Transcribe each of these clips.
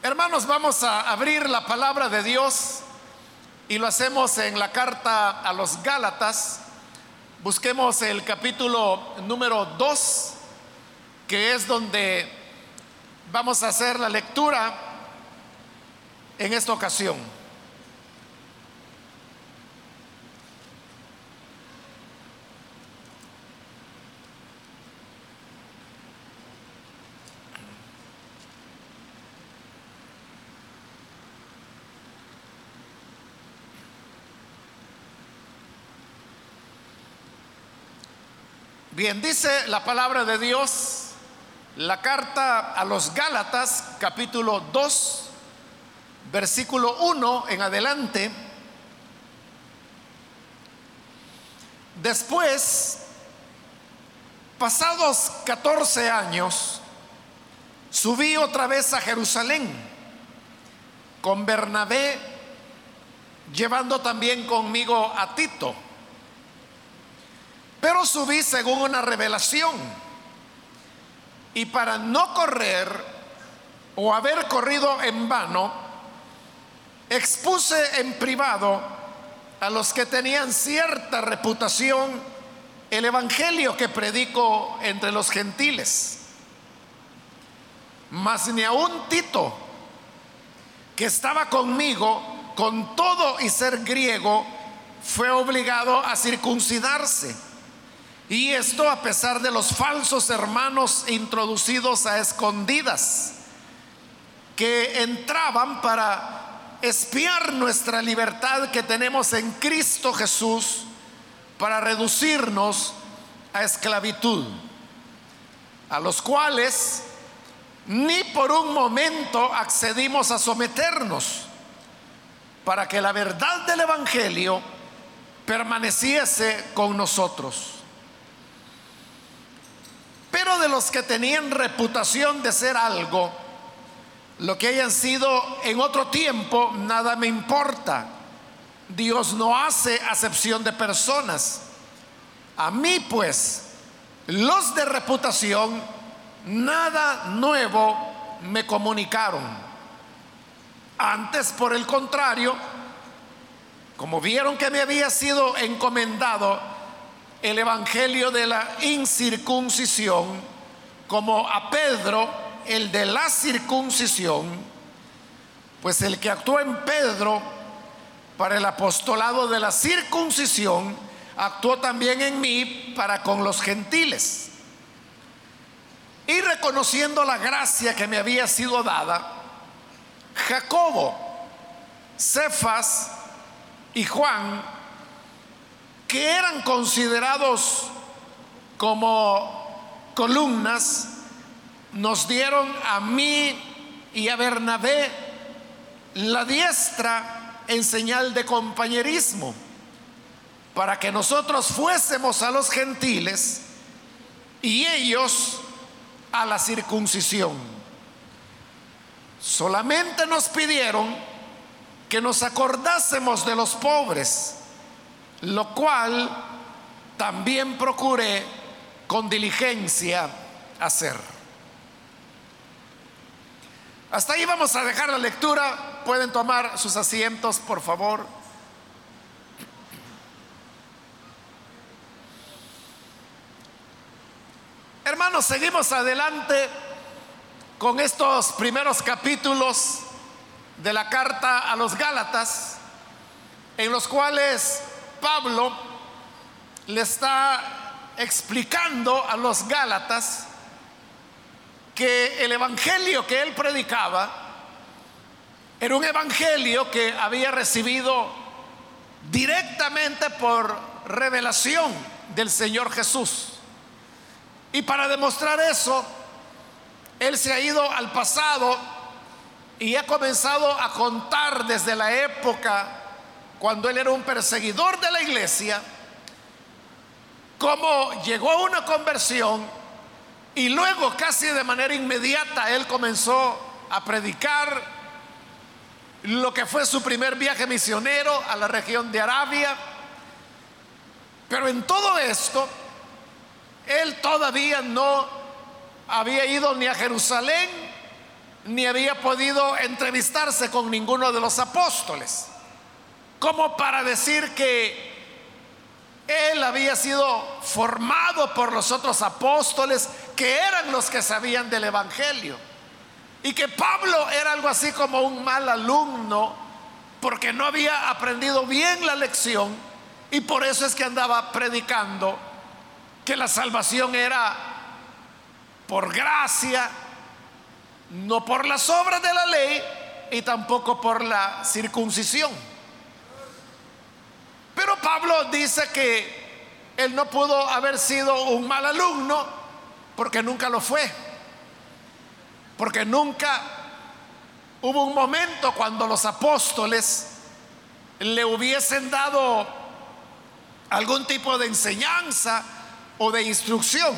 Hermanos, vamos a abrir la palabra de Dios y lo hacemos en la carta a los Gálatas. Busquemos el capítulo número 2, que es donde vamos a hacer la lectura en esta ocasión. Bien, dice la palabra de Dios, la carta a los Gálatas, capítulo 2, versículo 1 en adelante. Después, pasados 14 años, subí otra vez a Jerusalén con Bernabé, llevando también conmigo a Tito pero subí según una revelación. Y para no correr o haber corrido en vano, expuse en privado a los que tenían cierta reputación el Evangelio que predico entre los gentiles. Mas ni aun Tito, que estaba conmigo, con todo y ser griego, fue obligado a circuncidarse y esto a pesar de los falsos hermanos introducidos a escondidas, que entraban para espiar nuestra libertad que tenemos en Cristo Jesús, para reducirnos a esclavitud, a los cuales ni por un momento accedimos a someternos, para que la verdad del Evangelio permaneciese con nosotros. Pero de los que tenían reputación de ser algo, lo que hayan sido en otro tiempo, nada me importa. Dios no hace acepción de personas. A mí pues, los de reputación, nada nuevo me comunicaron. Antes, por el contrario, como vieron que me había sido encomendado el Evangelio de la incircuncisión como a Pedro el de la circuncisión, pues el que actuó en Pedro para el apostolado de la circuncisión, actuó también en mí para con los gentiles. Y reconociendo la gracia que me había sido dada, Jacobo, Cefas y Juan, que eran considerados como columnas, nos dieron a mí y a Bernabé la diestra en señal de compañerismo, para que nosotros fuésemos a los gentiles y ellos a la circuncisión. Solamente nos pidieron que nos acordásemos de los pobres lo cual también procuré con diligencia hacer. Hasta ahí vamos a dejar la lectura. Pueden tomar sus asientos, por favor. Hermanos, seguimos adelante con estos primeros capítulos de la carta a los Gálatas, en los cuales Pablo le está explicando a los Gálatas que el evangelio que él predicaba era un evangelio que había recibido directamente por revelación del Señor Jesús. Y para demostrar eso, él se ha ido al pasado y ha comenzado a contar desde la época cuando él era un perseguidor de la iglesia, cómo llegó a una conversión y luego casi de manera inmediata él comenzó a predicar lo que fue su primer viaje misionero a la región de Arabia. Pero en todo esto, él todavía no había ido ni a Jerusalén ni había podido entrevistarse con ninguno de los apóstoles, como para decir que él había sido formado por los otros apóstoles, que eran los que sabían del Evangelio, y que Pablo era algo así como un mal alumno, porque no había aprendido bien la lección, y por eso es que andaba predicando que la salvación era por gracia, no por las obras de la ley y tampoco por la circuncisión. Pero Pablo dice que él no pudo haber sido un mal alumno porque nunca lo fue. Porque nunca hubo un momento cuando los apóstoles le hubiesen dado algún tipo de enseñanza o de instrucción.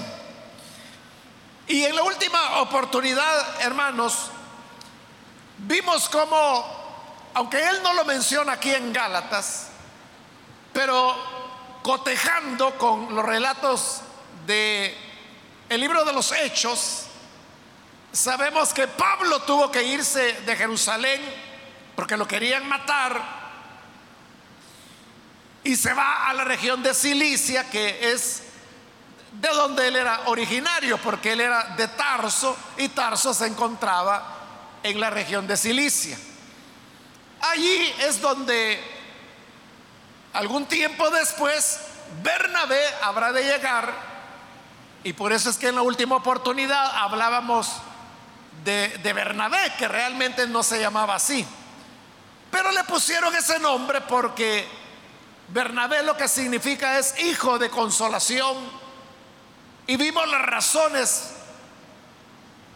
Y en la última oportunidad, hermanos, vimos como, aunque él no lo menciona aquí en Gálatas, pero cotejando con los relatos de el libro de los Hechos, sabemos que Pablo tuvo que irse de Jerusalén porque lo querían matar y se va a la región de Cilicia, que es de donde él era originario, porque él era de Tarso y Tarso se encontraba en la región de Cilicia. Allí es donde algún tiempo después Bernabé habrá de llegar y por eso es que en la última oportunidad hablábamos de, de Bernabé, que realmente no se llamaba así. Pero le pusieron ese nombre porque Bernabé lo que significa es hijo de consolación y vimos las razones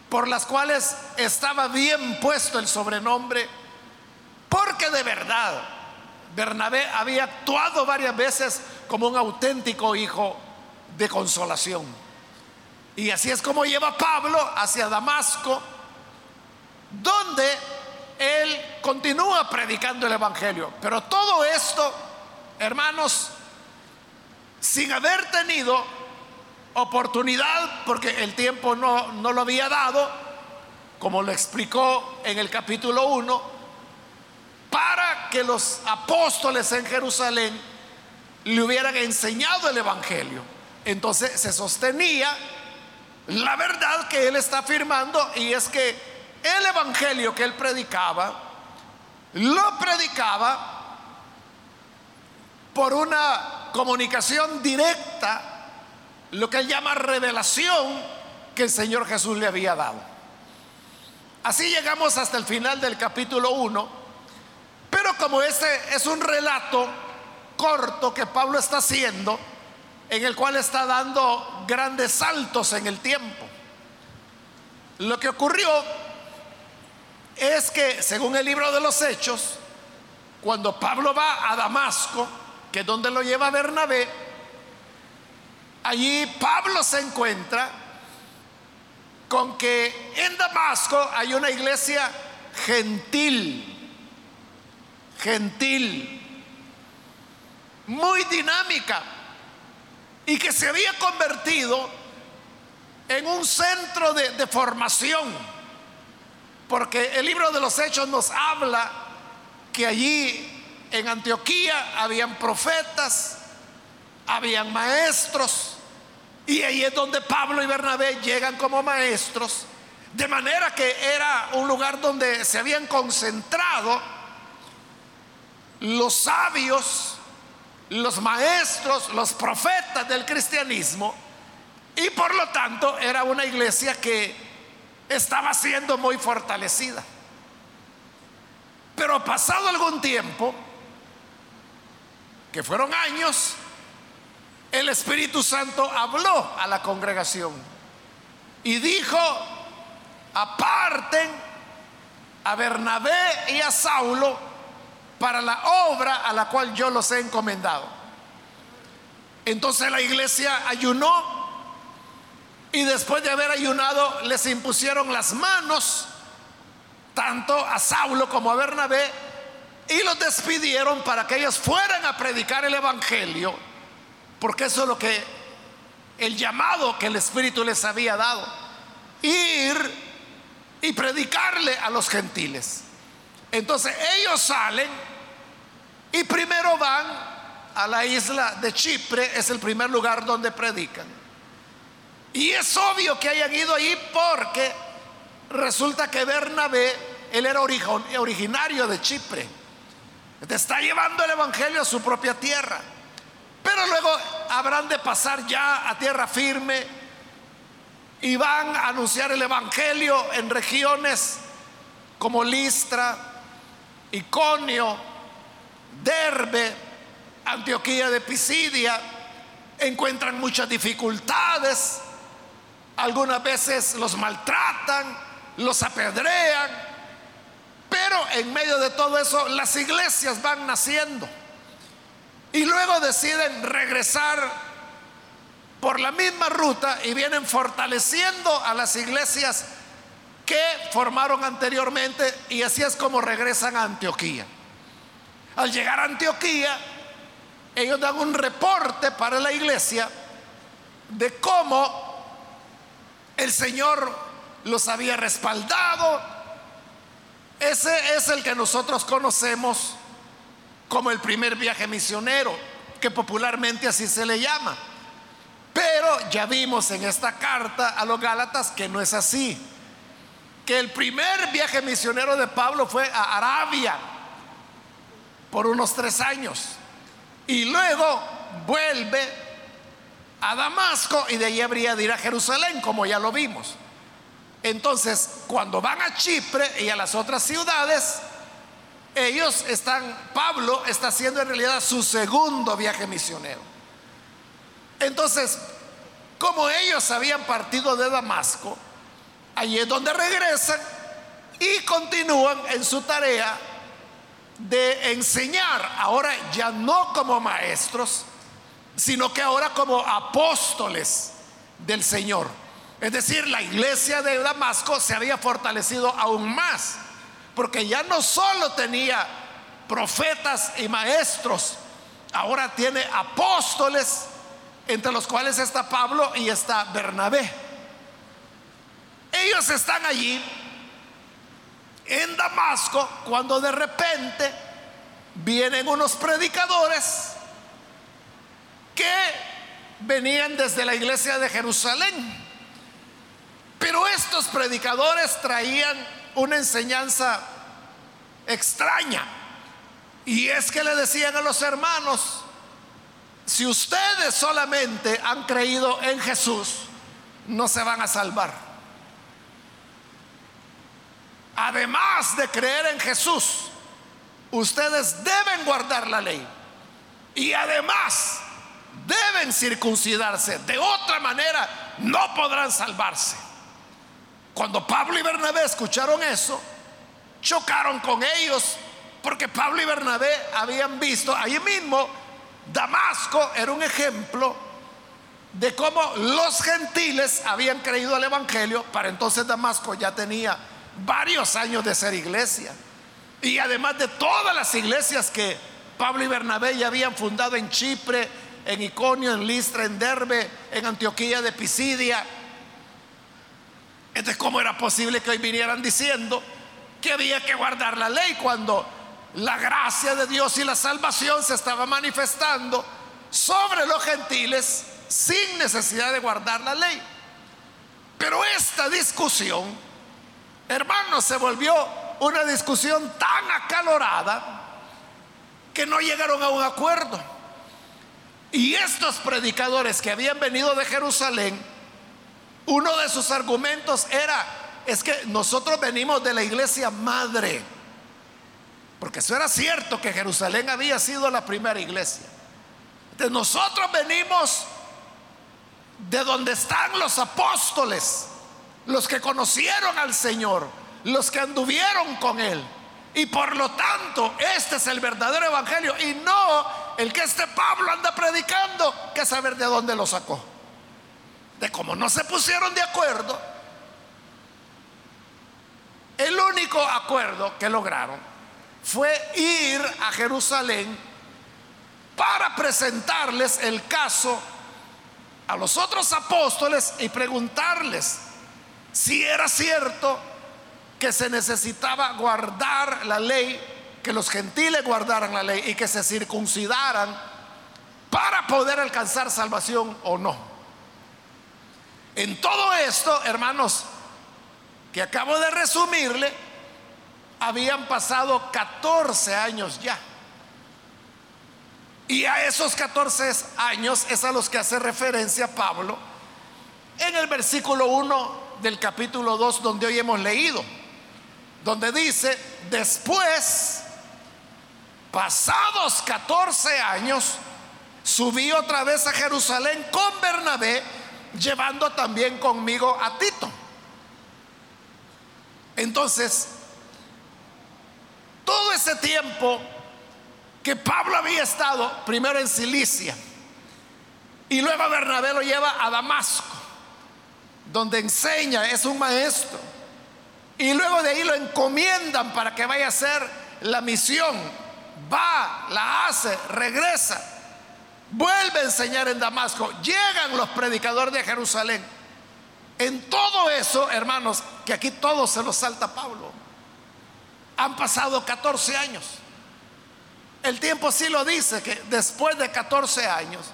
por las cuales estaba bien puesto el sobrenombre, porque de verdad Bernabé había actuado varias veces como un auténtico hijo de consolación. Y así es como lleva Pablo hacia Damasco, donde él continúa predicando el Evangelio. Pero todo esto, hermanos, sin haber tenido oportunidad, porque el tiempo no, no lo había dado, como lo explicó en el capítulo 1, para que los apóstoles en Jerusalén le hubieran enseñado el Evangelio. Entonces se sostenía la verdad que él está afirmando y es que el Evangelio que él predicaba, lo predicaba por una comunicación directa lo que él llama revelación que el Señor Jesús le había dado. Así llegamos hasta el final del capítulo 1, pero como este es un relato corto que Pablo está haciendo, en el cual está dando grandes saltos en el tiempo. Lo que ocurrió es que, según el libro de los Hechos, cuando Pablo va a Damasco, que es donde lo lleva Bernabé, allí Pablo se encuentra con que en Damasco hay una iglesia gentil, gentil, muy dinámica y que se había convertido en un centro de, formación, porque el libro de los Hechos nos habla que allí en Antioquía habían profetas, habían maestros, y ahí es donde Pablo y Bernabé llegan como maestros, de manera que era un lugar donde se habían concentrado los sabios, los maestros, los profetas del cristianismo, y por lo tanto era una iglesia que estaba siendo muy fortalecida. Pero pasado algún tiempo, que fueron años, el Espíritu Santo habló a la congregación y dijo, aparten a Bernabé y a Saulo para la obra a la cual yo los he encomendado. Entonces la iglesia ayunó y después de haber ayunado les impusieron las manos tanto a Saulo como a Bernabé y los despidieron para que ellos fueran a predicar el Evangelio porque eso es lo que el llamado que el Espíritu les había dado. Ir y predicarle a los gentiles. Entonces ellos salen y primero van a la isla de Chipre, es el primer lugar donde predican. Y es obvio que hayan ido ahí porque resulta que Bernabé, él era originario de Chipre. Está llevando el Evangelio a su propia tierra. Pero luego habrán de pasar ya a tierra firme y van a anunciar el Evangelio en regiones como Listra, Iconio, Derbe, Antioquía de Pisidia. Encuentran muchas dificultades, algunas veces los maltratan, los apedrean, pero en medio de todo eso las iglesias van naciendo. Y luego deciden regresar por la misma ruta y vienen fortaleciendo a las iglesias que formaron anteriormente y así es como regresan a Antioquía. Al llegar a Antioquía, ellos dan un reporte para la iglesia de cómo el Señor los había respaldado. Ese es el que nosotros conocemos como el primer viaje misionero, que popularmente así se le llama. Pero ya vimos en esta carta a los Gálatas que no es así. Que el primer viaje misionero de Pablo fue a Arabia por unos tres años. Y luego vuelve a Damasco y de allí habría de ir a Jerusalén, como ya lo vimos. Entonces, cuando van a Chipre y a las otras ciudades, ellos están, Pablo está haciendo en realidad su segundo viaje misionero. Entonces, como ellos habían partido de Damasco, allí es donde regresan y continúan en su tarea de enseñar, ahora ya no como maestros, sino que ahora como apóstoles del Señor. Es decir, la iglesia de Damasco se había fortalecido aún más porque ya no solo tenía profetas y maestros, ahora tiene apóstoles, entre los cuales está Pablo y está Bernabé. Ellos están allí en Damasco cuando de repente vienen unos predicadores que venían desde la iglesia de Jerusalén. Pero estos predicadores traían una enseñanza extraña. Y es que le decían a los hermanos, si ustedes solamente han creído en Jesús, no se van a salvar. Además de creer en Jesús, ustedes deben guardar la ley. Y además deben circuncidarse. De otra manera, no podrán salvarse. Cuando Pablo y Bernabé escucharon eso, chocaron con ellos, porque Pablo y Bernabé habían visto, ahí mismo, Damasco era un ejemplo de cómo los gentiles habían creído al Evangelio, para entonces Damasco ya tenía varios años de ser iglesia. Y además de todas las iglesias que Pablo y Bernabé ya habían fundado en Chipre, en Iconio, en Listra, en Derbe, en Antioquía de Pisidia, entonces, ¿cómo era posible que hoy vinieran diciendo que había que guardar la ley cuando la gracia de Dios y la salvación se estaba manifestando sobre los gentiles sin necesidad de guardar la ley? Pero esta discusión, hermanos, se volvió una discusión tan acalorada que no llegaron a un acuerdo. Y estos predicadores que habían venido de Jerusalén, uno de sus argumentos era, es que nosotros venimos de la iglesia madre, porque eso era cierto que Jerusalén había sido la primera iglesia. Entonces nosotros venimos de donde están los apóstoles, los que conocieron al Señor, los que anduvieron con Él. Y por lo tanto, este es el verdadero evangelio y no el que este Pablo anda predicando, que saber de dónde lo sacó de cómo no se pusieron de acuerdo, el único acuerdo que lograron fue ir a Jerusalén para presentarles el caso a los otros apóstoles y preguntarles si era cierto que se necesitaba guardar la ley, que los gentiles guardaran la ley y que se circuncidaran para poder alcanzar salvación o no. En todo esto, hermanos, que acabo de resumirle, habían pasado 14 años ya. Y a esos 14 años es a los que hace referencia Pablo en el versículo 1 del capítulo 2 donde hoy hemos leído, donde dice, después, pasados 14 años, subí otra vez a Jerusalén con Bernabé, llevando también conmigo a Tito. Entonces, todo ese tiempo que Pablo había estado primero en Cilicia y luego Bernabé lo lleva a Damasco, donde enseña, es un maestro. Y luego de ahí lo encomiendan para que vaya a hacer la misión. Va, la hace, regresa, vuelve a enseñar en Damasco. Llegan los predicadores de Jerusalén. En todo eso, hermanos, que aquí todo se lo salta Pablo. Han pasado 14 años. El tiempo sí lo dice, que después de 14 años,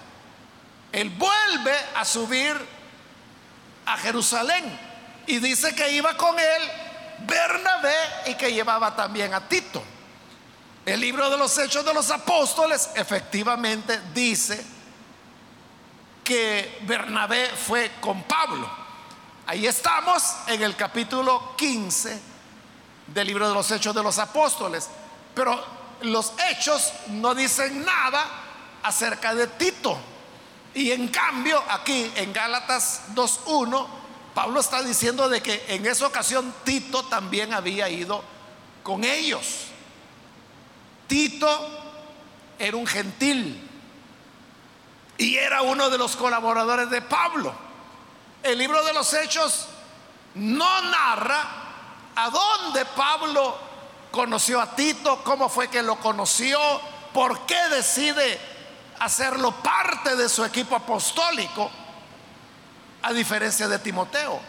él vuelve a subir a Jerusalén. Y dice que iba con él Bernabé y que llevaba también a Tito. El libro de los Hechos de los Apóstoles efectivamente dice que Bernabé fue con Pablo. Ahí estamos en el capítulo 15 del libro de los Hechos de los Apóstoles. Pero los hechos no dicen nada acerca de Tito. Y en cambio, aquí en Gálatas 2.1, Pablo está diciendo de que en esa ocasión Tito también había ido con ellos. Tito era un gentil y era uno de los colaboradores de Pablo. El libro de los Hechos no narra a dónde Pablo conoció a Tito, cómo fue que lo conoció, por qué decide hacerlo parte de su equipo apostólico, a diferencia de Timoteo,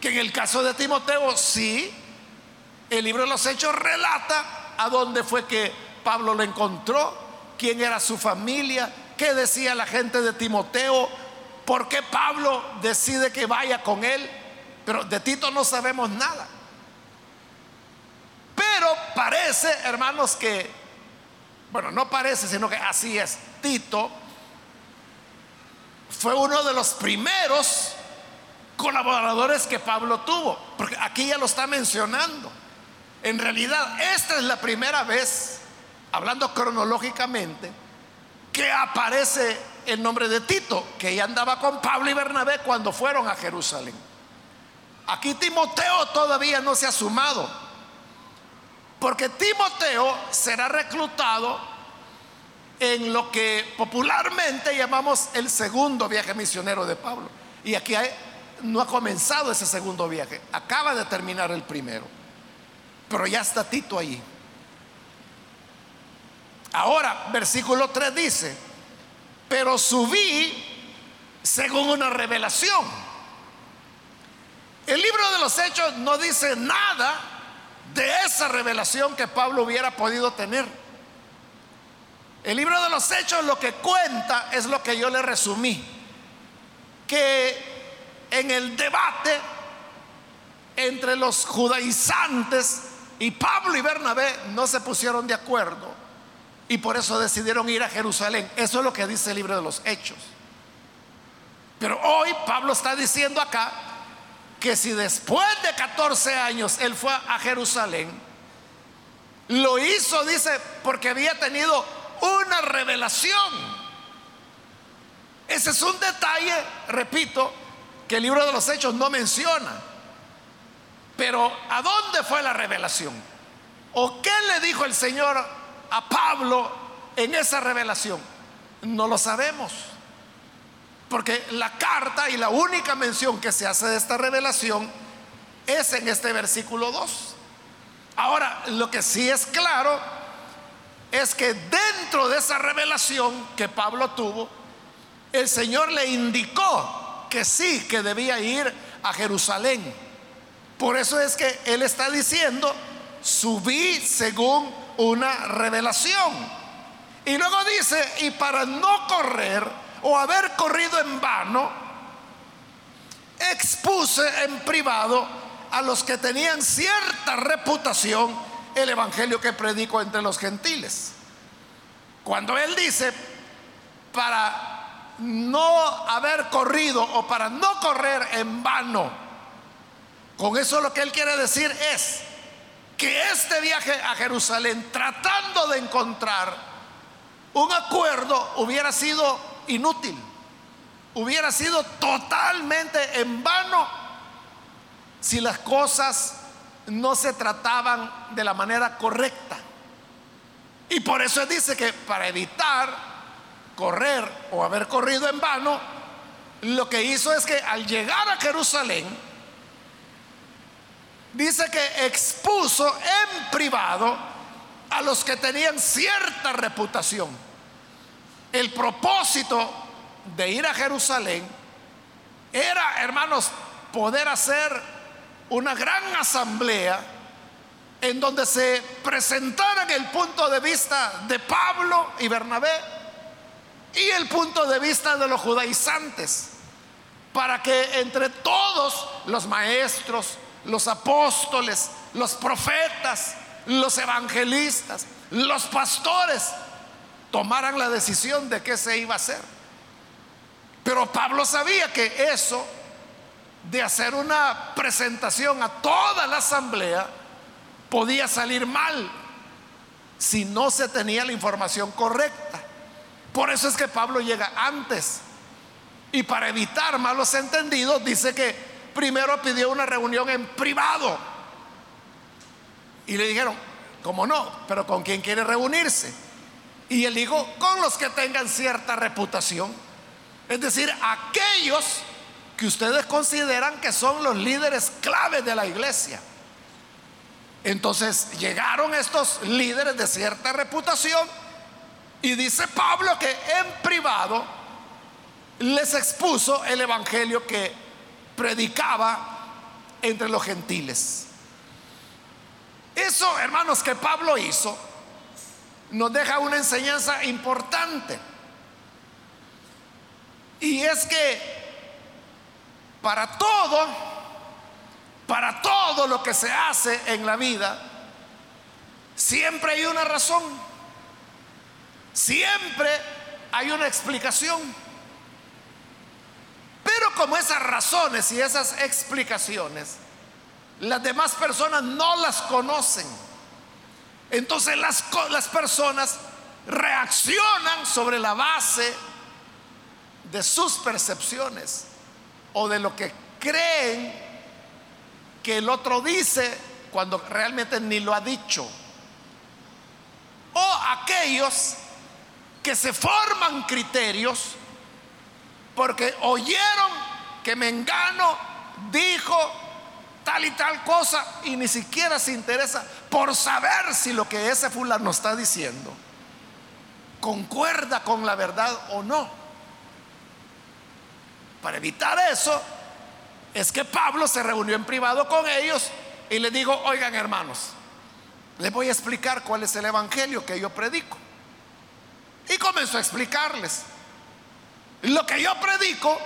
que en el caso de Timoteo sí, el libro de los Hechos relata a dónde fue que Pablo lo encontró, quién era su familia, qué decía la gente de Timoteo, por qué Pablo decide que vaya con él, pero de Tito no sabemos nada. Pero parece, hermanos, que, bueno, no parece, sino que así es. Tito fue uno de los primeros colaboradores que Pablo tuvo, porque aquí ya lo está mencionando. En realidad, esta es la primera vez, hablando cronológicamente, que aparece el nombre de Tito, que ya andaba con Pablo y Bernabé cuando fueron a Jerusalén. Aquí Timoteo todavía no se ha sumado. Porque Timoteo será reclutado en lo que popularmente llamamos el segundo viaje misionero de Pablo. Y aquí no ha comenzado ese segundo viaje, acaba de terminar el primero. Pero ya está Tito ahí. Ahora, versículo 3 dice, pero subí según una revelación. El libro de los hechos no dice nada de esa revelación que Pablo hubiera podido tener. El libro de los hechos lo que cuenta es lo que yo le resumí, que en el debate entre los judaizantes y Pablo y Bernabé no se pusieron de acuerdo y por eso decidieron ir a Jerusalén. Eso es lo que dice el libro de los hechos. Pero hoy Pablo está diciendo acá que si después de 14 años él fue a Jerusalén, lo hizo, dice, porque había tenido una revelación. Ese es un detalle, repito, que el libro de los hechos no menciona. Pero ¿a dónde fue la revelación? ¿O qué le dijo el Señor a Pablo en esa revelación? No lo sabemos. Porque la carta y la única mención que se hace de esta revelación es en este versículo 2. Ahora, lo que sí es claro es que dentro de esa revelación que Pablo tuvo, el Señor le indicó que sí, que debía ir a Jerusalén. Por eso es que él está diciendo, subí según una revelación. Y luego dice, y para no correr o haber corrido en vano, expuse en privado a los que tenían cierta reputación el evangelio que predico entre los gentiles. Cuando él dice, para no haber corrido o para no correr en vano, con eso lo que él quiere decir es que este viaje a Jerusalén, tratando de encontrar un acuerdo, hubiera sido inútil, hubiera sido totalmente en vano si las cosas no se trataban de la manera correcta. Y por eso dice que para evitar correr o haber corrido en vano, lo que hizo es que al llegar a Jerusalén, dice que expuso en privado a los que tenían cierta reputación. El propósito de ir a Jerusalén era, hermanos, poder hacer una gran asamblea en donde se presentaran el punto de vista de Pablo y Bernabé y el punto de vista de los judaizantes, para que entre todos los maestros, los apóstoles, los profetas, los evangelistas, los pastores, tomaran la decisión de qué se iba a hacer. Pero Pablo sabía que eso de hacer una presentación a toda la asamblea podía salir mal si no se tenía la información correcta. Por eso es que Pablo llega antes. Y para evitar malos entendidos, dice que primero pidió una reunión en privado. Y le dijeron, ¿cómo no? Pero ¿con quién quiere reunirse? Y él dijo, con los que tengan cierta reputación. Es decir, aquellos que ustedes consideran que son los líderes claves de la iglesia. Entonces llegaron estos líderes de cierta reputación y dice Pablo que en privado les expuso el evangelio que predicaba entre los gentiles. Eso, hermanos, que Pablo hizo, nos deja una enseñanza importante. Y es que para todo, para todo lo que se hace en la vida, siempre hay una razón. Siempre hay una explicación. Pero como esas razones y esas explicaciones, las demás personas no las conocen. Entonces las, las personas reaccionan sobre la base de sus percepciones o de lo que creen que el otro dice cuando realmente ni lo ha dicho. O aquellos que se forman criterios porque oyeron que Mengano dijo tal y tal cosa y ni siquiera se interesa por saber si lo que ese fulano está diciendo concuerda con la verdad o no. Para evitar eso, es que Pablo se reunió en privado con ellos y le dijo, oigan hermanos, les voy a explicar cuál es el evangelio que yo predico. Y comenzó a explicarles. Lo que yo predico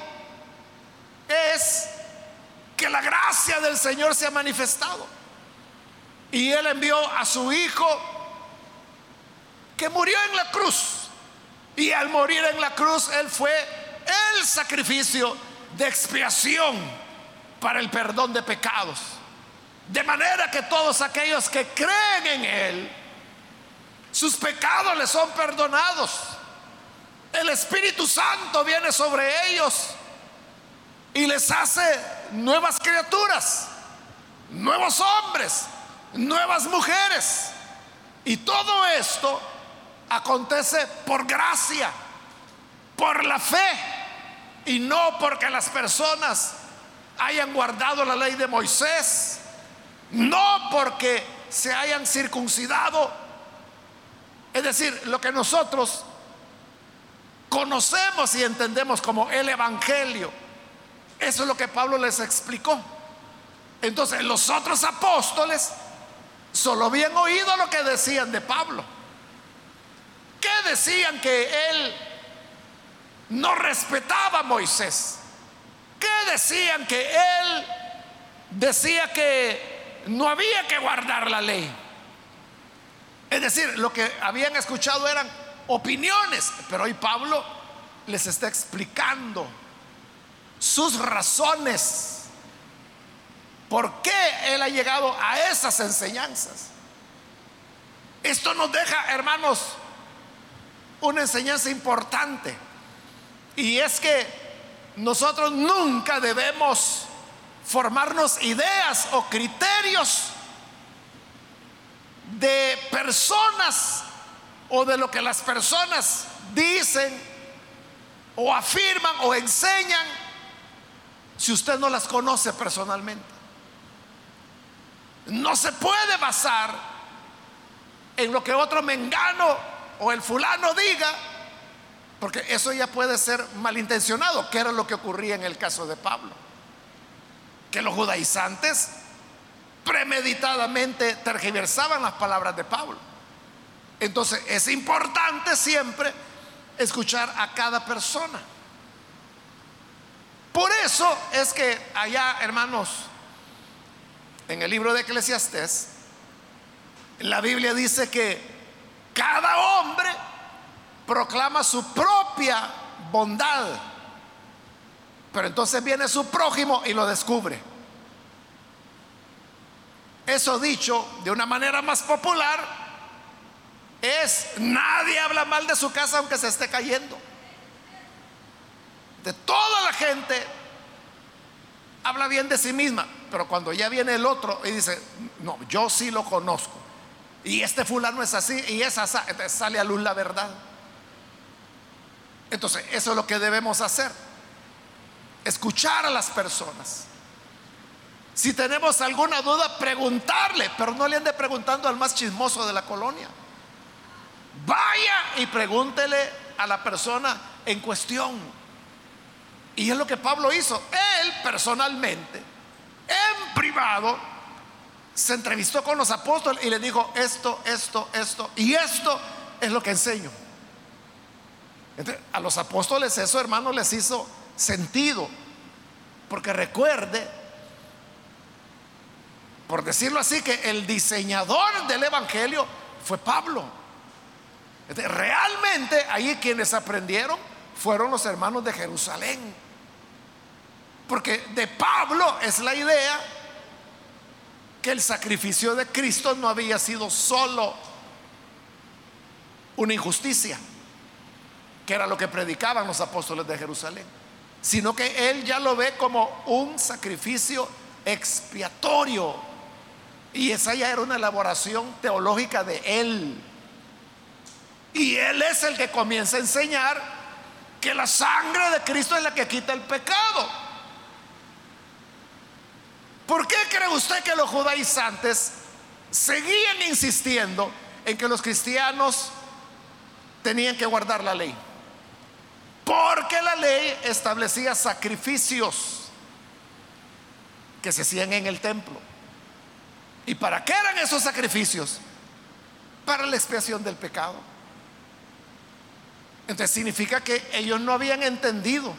es que la gracia del Señor se ha manifestado. Y Él envió a su Hijo que murió en la cruz. Y al morir en la cruz, Él fue el sacrificio de expiación para el perdón de pecados. De manera que todos aquellos que creen en Él, sus pecados les son perdonados. El Espíritu Santo viene sobre ellos y les hace nuevas criaturas, nuevos hombres, nuevas mujeres. Y todo esto acontece por gracia por la fe y no porque las personas hayan guardado la ley de Moisés, no porque se hayan circuncidado. Es decir, lo que nosotros conocemos y entendemos como el Evangelio. Eso es lo que Pablo les explicó. Entonces los otros apóstoles solo habían oído lo que decían de Pablo. ¿Qué decían que él no respetaba a Moisés? ¿Qué decían que él decía que no había que guardar la ley? Es decir, lo que habían escuchado eran opiniones, pero hoy Pablo les está explicando sus razones ¿Por qué Él ha llegado a esas enseñanzas? Esto nos deja, hermanos, una enseñanza importante. Y es que nosotros nunca debemos formarnos ideas o criterios de personas o de lo que las personas dicen o afirman o enseñan si usted no las conoce personalmente. No se puede basar en lo que otro mengano o el fulano diga, porque eso ya puede ser malintencionado, que era lo que ocurría en el caso de Pablo. Que los judaizantes premeditadamente tergiversaban las palabras de Pablo. Entonces es importante siempre escuchar a cada persona. Por eso es que allá, hermanos, en el libro de Eclesiastés, la Biblia dice que cada hombre proclama su propia bondad, pero entonces viene su prójimo y lo descubre. Eso dicho de una manera más popular es nadie habla mal de su casa aunque se esté cayendo. De toda la gente habla bien de sí misma, pero cuando ya viene el otro y dice, no, yo sí lo conozco, y este fulano es así, y esa sale a luz la verdad. Entonces, eso es lo que debemos hacer, escuchar a las personas. Si tenemos alguna duda, preguntarle, pero no le ande preguntando al más chismoso de la colonia. Vaya y pregúntele a la persona en cuestión. Y es lo que Pablo hizo. Él personalmente, en privado, se entrevistó con los apóstoles y le dijo, esto, esto, esto, y esto es lo que enseño. a los apóstoles eso, hermano, les hizo sentido. Porque recuerde, por decirlo así, que el diseñador del Evangelio fue Pablo. realmente ahí quienes aprendieron fueron los hermanos de Jerusalén. Porque de Pablo es la idea que el sacrificio de Cristo no había sido solo una injusticia, que era lo que predicaban los apóstoles de Jerusalén, sino que él ya lo ve como un sacrificio expiatorio. Y esa ya era una elaboración teológica de él. Y él es el que comienza a enseñar que la sangre de Cristo es la que quita el pecado. ¿Por qué cree usted que los judaizantes seguían insistiendo en que los cristianos tenían que guardar la ley? Porque la ley establecía sacrificios que se hacían en el templo. ¿Y para qué eran esos sacrificios? Para la expiación del pecado. Entonces significa que ellos no habían entendido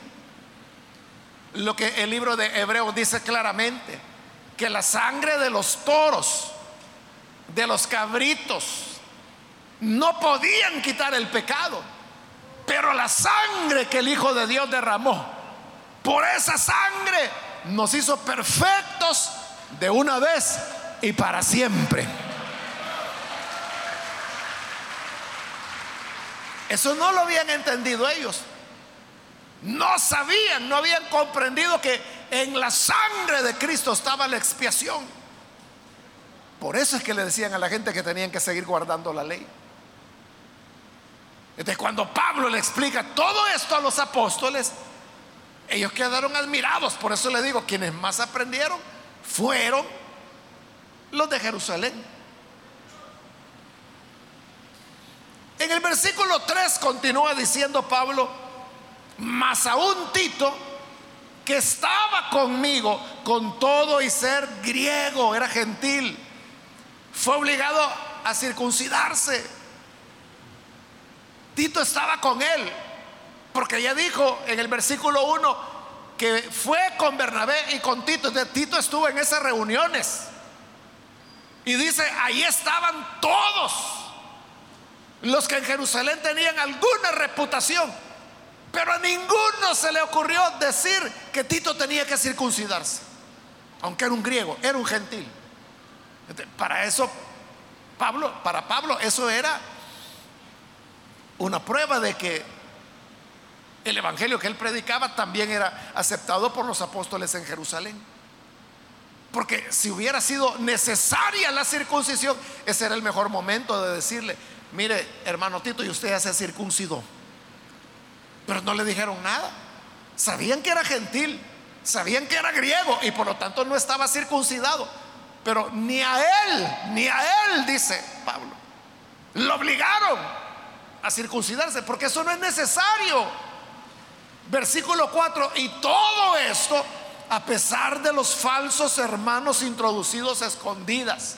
lo que el libro de Hebreos dice claramente que la sangre de los toros, de los cabritos, no podían quitar el pecado. Pero la sangre que el Hijo de Dios derramó, por esa sangre nos hizo perfectos de una vez y para siempre. Eso no lo habían entendido ellos. No sabían, no habían comprendido que en la sangre de Cristo estaba la expiación. Por eso es que le decían a la gente que tenían que seguir guardando la ley. Entonces cuando Pablo le explica todo esto a los apóstoles, ellos quedaron admirados. Por eso le digo, quienes más aprendieron fueron los de Jerusalén. El versículo 3 continúa diciendo Pablo, más aún Tito, que estaba conmigo con todo y ser griego, era gentil, fue obligado a circuncidarse. Tito estaba con él, porque ya dijo en el versículo 1 que fue con Bernabé y con Tito. Tito estuvo en esas reuniones. Y dice, ahí estaban todos los que en Jerusalén tenían alguna reputación. Pero a ninguno se le ocurrió decir que Tito tenía que circuncidarse. Aunque era un griego, era un gentil. Para eso, Pablo, para Pablo, eso era una prueba de que el evangelio que él predicaba también era aceptado por los apóstoles en Jerusalén. Porque si hubiera sido necesaria la circuncisión, ese era el mejor momento de decirle, mire, hermano Tito, y usted ya se circuncidó. Pero no le dijeron nada. Sabían que era gentil, sabían que era griego y por lo tanto no estaba circuncidado. Pero ni a él, ni a él, dice Pablo, lo obligaron a circuncidarse porque eso no es necesario. Versículo 4, y todo esto a pesar de los falsos hermanos introducidos a escondidas.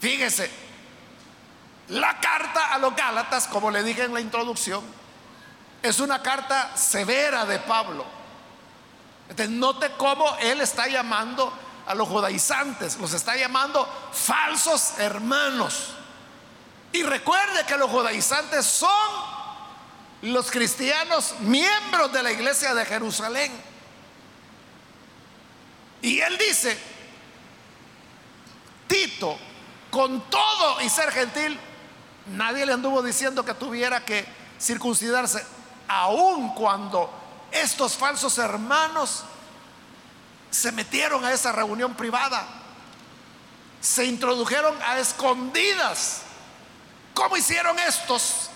Fíjese, la carta a los Gálatas, como le dije en la introducción, es una carta severa de Pablo. Entonces, note cómo él está llamando a los judaizantes, los está llamando falsos hermanos. Y recuerde que los judaizantes son los cristianos miembros de la iglesia de Jerusalén. Y él dice, Tito, con todo y ser gentil, nadie le anduvo diciendo que tuviera que circuncidarse, aun cuando estos falsos hermanos se metieron a esa reunión privada, se introdujeron a escondidas. ¿Cómo hicieron estos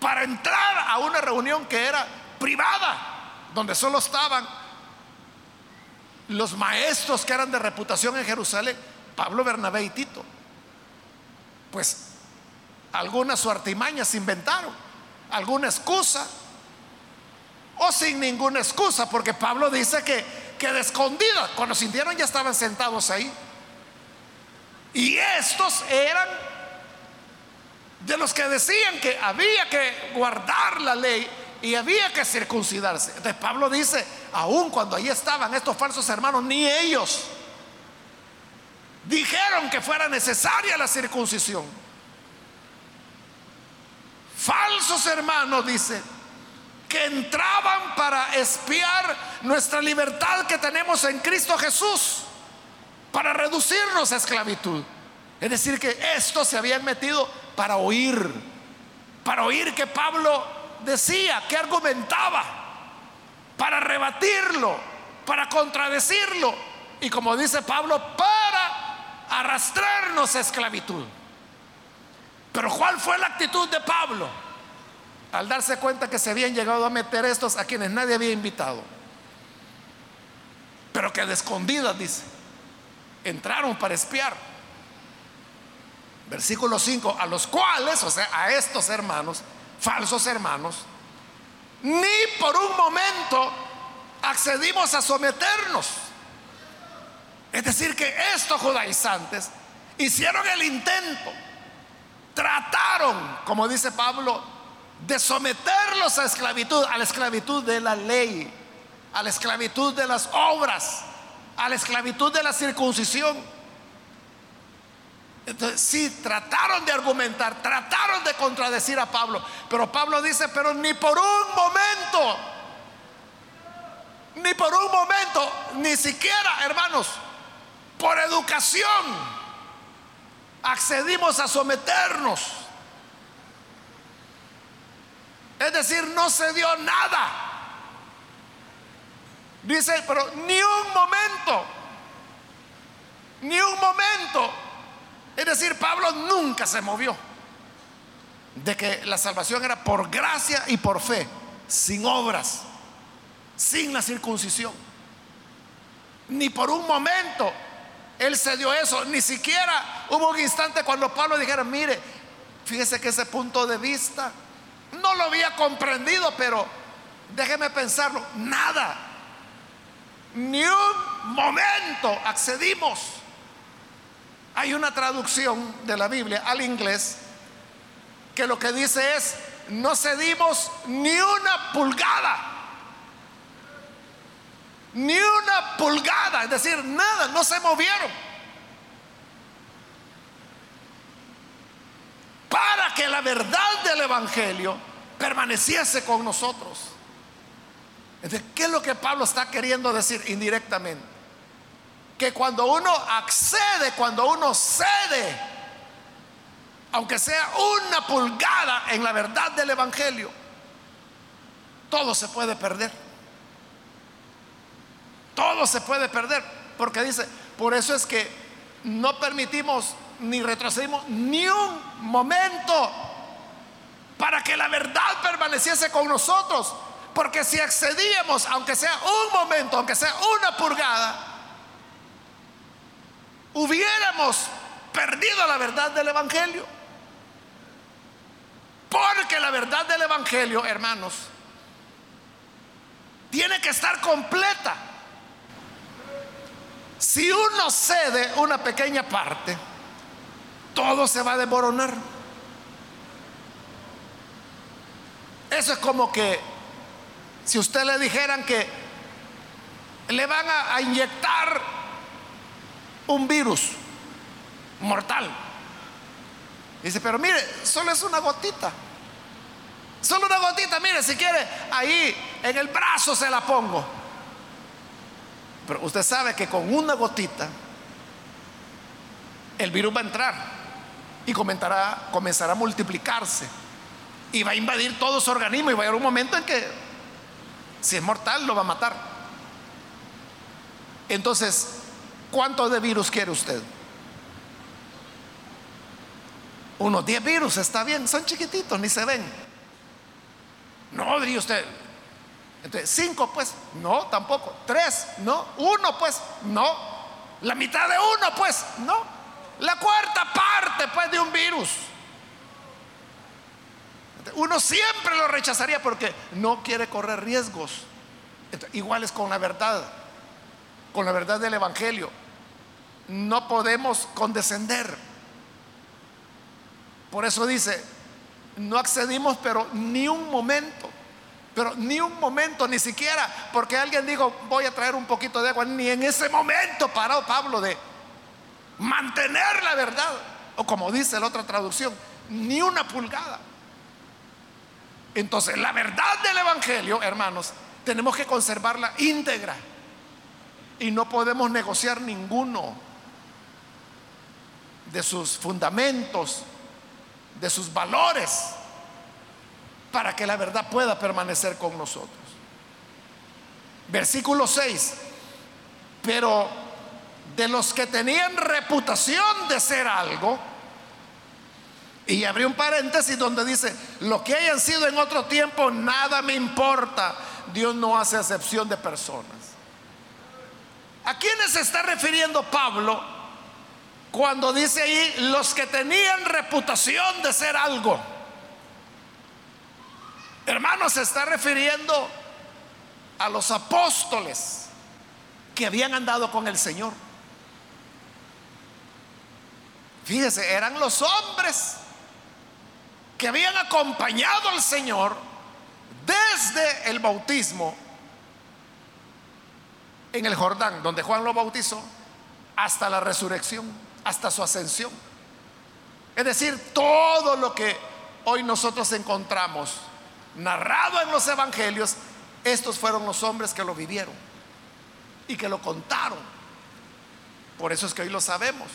para entrar a una reunión que era privada, donde solo estaban los maestros que eran de reputación en Jerusalén, Pablo, Bernabé y Tito? Pues algunas artimañas se inventaron, alguna excusa, o sin ninguna excusa, porque Pablo dice que, que de escondida, cuando sintieron ya estaban sentados ahí. Y estos eran de los que decían que había que guardar la ley y había que circuncidarse. Entonces Pablo dice, aun cuando ahí estaban estos falsos hermanos, ni ellos dijeron que fuera necesaria la circuncisión. Falsos hermanos, dice, que entraban para espiar nuestra libertad que tenemos en Cristo Jesús, para reducirnos a esclavitud. Es decir, que estos se habían metido para oír, para oír que Pablo decía, que argumentaba, para rebatirlo, para contradecirlo y como dice Pablo, para arrastrarnos a esclavitud. Pero ¿cuál fue la actitud de Pablo? Al darse cuenta que se habían llegado a meter estos a quienes nadie había invitado. Pero que de escondidas, dice, entraron para espiar. Versículo 5, a los cuales, o sea, a estos hermanos, falsos hermanos, ni por un momento accedimos a someternos. Es decir, que estos judaizantes hicieron el intento, trataron, como dice Pablo, de someterlos a esclavitud, a la esclavitud de la ley, a la esclavitud de las obras, a la esclavitud de la circuncisión. Entonces, sí, trataron de argumentar, trataron de contradecir a Pablo, pero Pablo dice, pero ni por un momento, ni por un momento, ni siquiera, hermanos, por educación, accedimos a someternos. Es decir, no se dio nada. Dice, pero ni un momento, ni un momento es decir, Pablo nunca se movió de que la salvación era por gracia y por fe, sin obras, sin la circuncisión. Ni por un momento él se dio eso, ni siquiera hubo un instante cuando Pablo dijera, mire, fíjese que ese punto de vista no lo había comprendido, pero déjeme pensarlo, nada. ni un momento accedimos. Hay una traducción de la Biblia al inglés que lo que dice es, no cedimos ni una pulgada. Ni una pulgada, es decir, nada, no se movieron. Para que la verdad del Evangelio permaneciese con nosotros. Entonces, ¿qué es lo que Pablo está queriendo decir indirectamente? Que cuando uno accede, cuando uno cede, aunque sea una pulgada en la verdad del Evangelio, todo se puede perder. Todo se puede perder. Porque dice, por eso es que no permitimos ni retrocedimos ni un momento para que la verdad permaneciese con nosotros. Porque si accedíamos, aunque sea un momento, aunque sea una pulgada, hubiéramos perdido la verdad del Evangelio. Porque la verdad del Evangelio, hermanos, tiene que estar completa. Si uno cede una pequeña parte, todo se va a desmoronar. Eso es como que si usted le dijeran que le van a, a inyectar un virus mortal. Dice, pero mire, solo es una gotita. Solo una gotita, mire, si quiere, ahí en el brazo se la pongo. Usted sabe que con una gotita el virus va a entrar y comenzará, comenzará a multiplicarse y va a invadir todo su organismo y va a haber un momento en que si es mortal lo va a matar. Entonces, ¿cuánto de virus quiere usted? Unos 10 virus, está bien, son chiquititos, ni se ven. No, diría usted. Entonces, 5 pues, no, tampoco. 3, no. 1 pues, no. La mitad de uno pues, no. La cuarta parte pues de un virus. Uno siempre lo rechazaría porque no quiere correr riesgos. igual es con la verdad, con la verdad del Evangelio. No podemos condescender. Por eso dice, no accedimos, pero ni un momento. Pero ni un momento, ni siquiera porque alguien dijo, voy a traer un poquito de agua, ni en ese momento paró Pablo de mantener la verdad. O como dice la otra traducción, ni una pulgada. Entonces, la verdad del Evangelio, hermanos, tenemos que conservarla íntegra. Y no podemos negociar ninguno de sus fundamentos de sus valores para que la verdad pueda permanecer con nosotros. Versículo 6. Pero de los que tenían reputación de ser algo, y abrió un paréntesis donde dice, lo que hayan sido en otro tiempo, nada me importa. Dios no hace excepción de personas. ¿A quiénes se está refiriendo Pablo cuando dice ahí los que tenían reputación de ser algo. Hermanos, se está refiriendo a los apóstoles que habían andado con el Señor. Fíjese, eran los hombres que habían acompañado al Señor desde el bautismo en el Jordán, donde Juan lo bautizó, hasta la resurrección hasta su ascensión. Es decir, todo lo que hoy nosotros encontramos narrado en los evangelios, estos fueron los hombres que lo vivieron y que lo contaron. Por eso es que hoy lo sabemos.